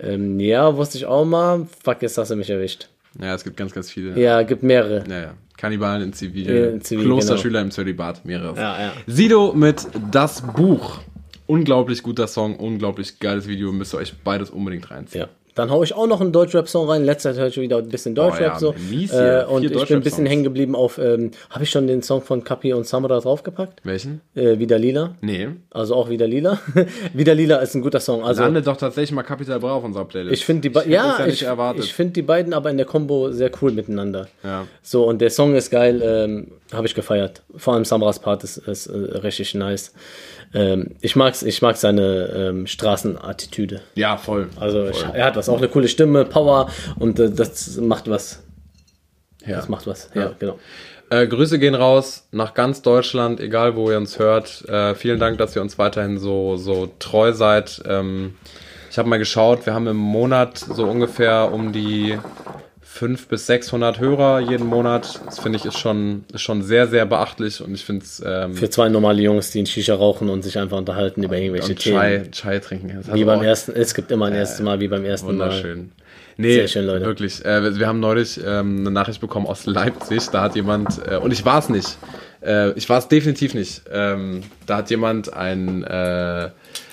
B: Ähm, ja, wusste ich auch mal. Fuck, jetzt hast du mich erwischt.
A: Ja, es gibt ganz, ganz viele.
B: Ja, gibt mehrere.
A: Ja, ja. Kannibalen in Zivil,
B: in Zivil,
A: Klosterschüler im Zölibat, mehrere.
B: Ja, ja.
A: Sido mit Das Buch. Unglaublich guter Song, unglaublich geiles Video, müsst ihr euch beides unbedingt reinziehen.
B: Ja, Dann hau ich auch noch einen Deutschrap-Song rein. Letzter Zeit höre ich wieder ein bisschen Deutschrap
A: Oh ja,
B: so.
A: mies.
B: Äh, und ich bin ein bisschen hängen geblieben auf, ähm, habe ich schon den Song von Kapi und Samra draufgepackt?
A: Welchen?
B: Äh, wieder lila.
A: Nee.
B: Also auch wieder lila. wieder lila ist ein guter Song. Also
A: Landet doch tatsächlich mal Capital Bra auf unserer Playlist.
B: ich finde die beiden, ja,
A: nicht
B: ich, ich finde die beiden aber in der Combo sehr cool miteinander.
A: Ja.
B: So, und der Song ist geil, ähm, habe ich gefeiert. Vor allem Samras Part ist, ist äh, richtig nice. Ähm, ich mag's, ich mag seine ähm, Straßenattitüde.
A: ja, voll.
B: Also ich,
A: voll.
B: er hat was, auch eine coole Stimme, Power und äh, das macht was.
A: ja.
B: Das macht was. Ja, genau.
A: Äh, Grüße gehen raus nach ganz Deutschland, egal wo ihr uns hört. Äh, vielen Dank, dass ihr uns weiterhin so, so treu seid. Ähm, ich habe mal geschaut, wir haben im Monat so ungefähr um die 500 bis 600 Hörer jeden Monat. Das finde ich ist schon, ist schon sehr, sehr beachtlich und ich finde es ähm,
B: Für zwei normale Jungs, die in Shisha rauchen und sich einfach unterhalten über irgendwelche
A: und
B: Themen.
A: Chai, Chai trinken. Das
B: Wie beim
A: auch-
B: ersten, es gibt immer ein erstes Mal wie beim ersten Mal.
A: Wunderschön. Nee,
B: Sehr schön, Leute.
A: wirklich. Äh, wir- wir haben neulich ähm, eine Nachricht bekommen aus Leipzig. Da hat jemand, äh, und ich war es nicht, äh, ich war es definitiv nicht. Ähm, da hat jemand ein, äh,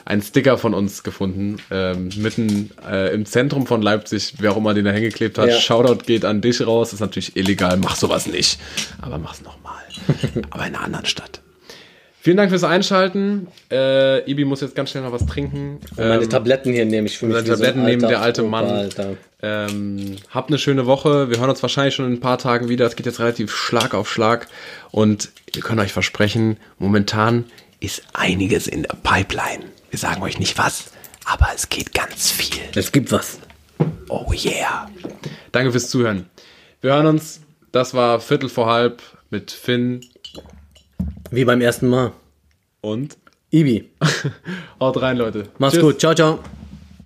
A: einen Sticker von uns gefunden, ähm, mitten äh, im Zentrum von Leipzig, wer auch immer den da hingeklebt hat.
B: Ja.
A: Shoutout geht an dich raus. Ist natürlich illegal, mach sowas nicht. Aber mach's nochmal. Aber in einer anderen Stadt. Vielen Dank fürs Einschalten. Äh, Ibi muss jetzt ganz schnell noch was trinken.
B: Meine
A: Ähm,
B: Tabletten hier nehme ich für mich.
A: seine
B: wie so
A: Tabletten nehmen der alte Mann.
B: Alter.
A: Ähm, habt eine schöne Woche. Wir hören uns wahrscheinlich schon in ein paar Tagen wieder. Es geht jetzt relativ Schlag auf Schlag. Und ihr könnt euch versprechen, momentan ist einiges in der Pipeline. Wir sagen euch nicht was, aber es geht ganz viel.
B: Es gibt was.
A: Oh yeah. Danke fürs Zuhören. Wir hören uns. Das war Viertel vor halb mit Finn
B: Wie beim ersten Mal.
A: und
B: Ibi.
A: haut rein, Leute.
B: Mach's
A: Tschüss.
B: gut. Ciao, ciao.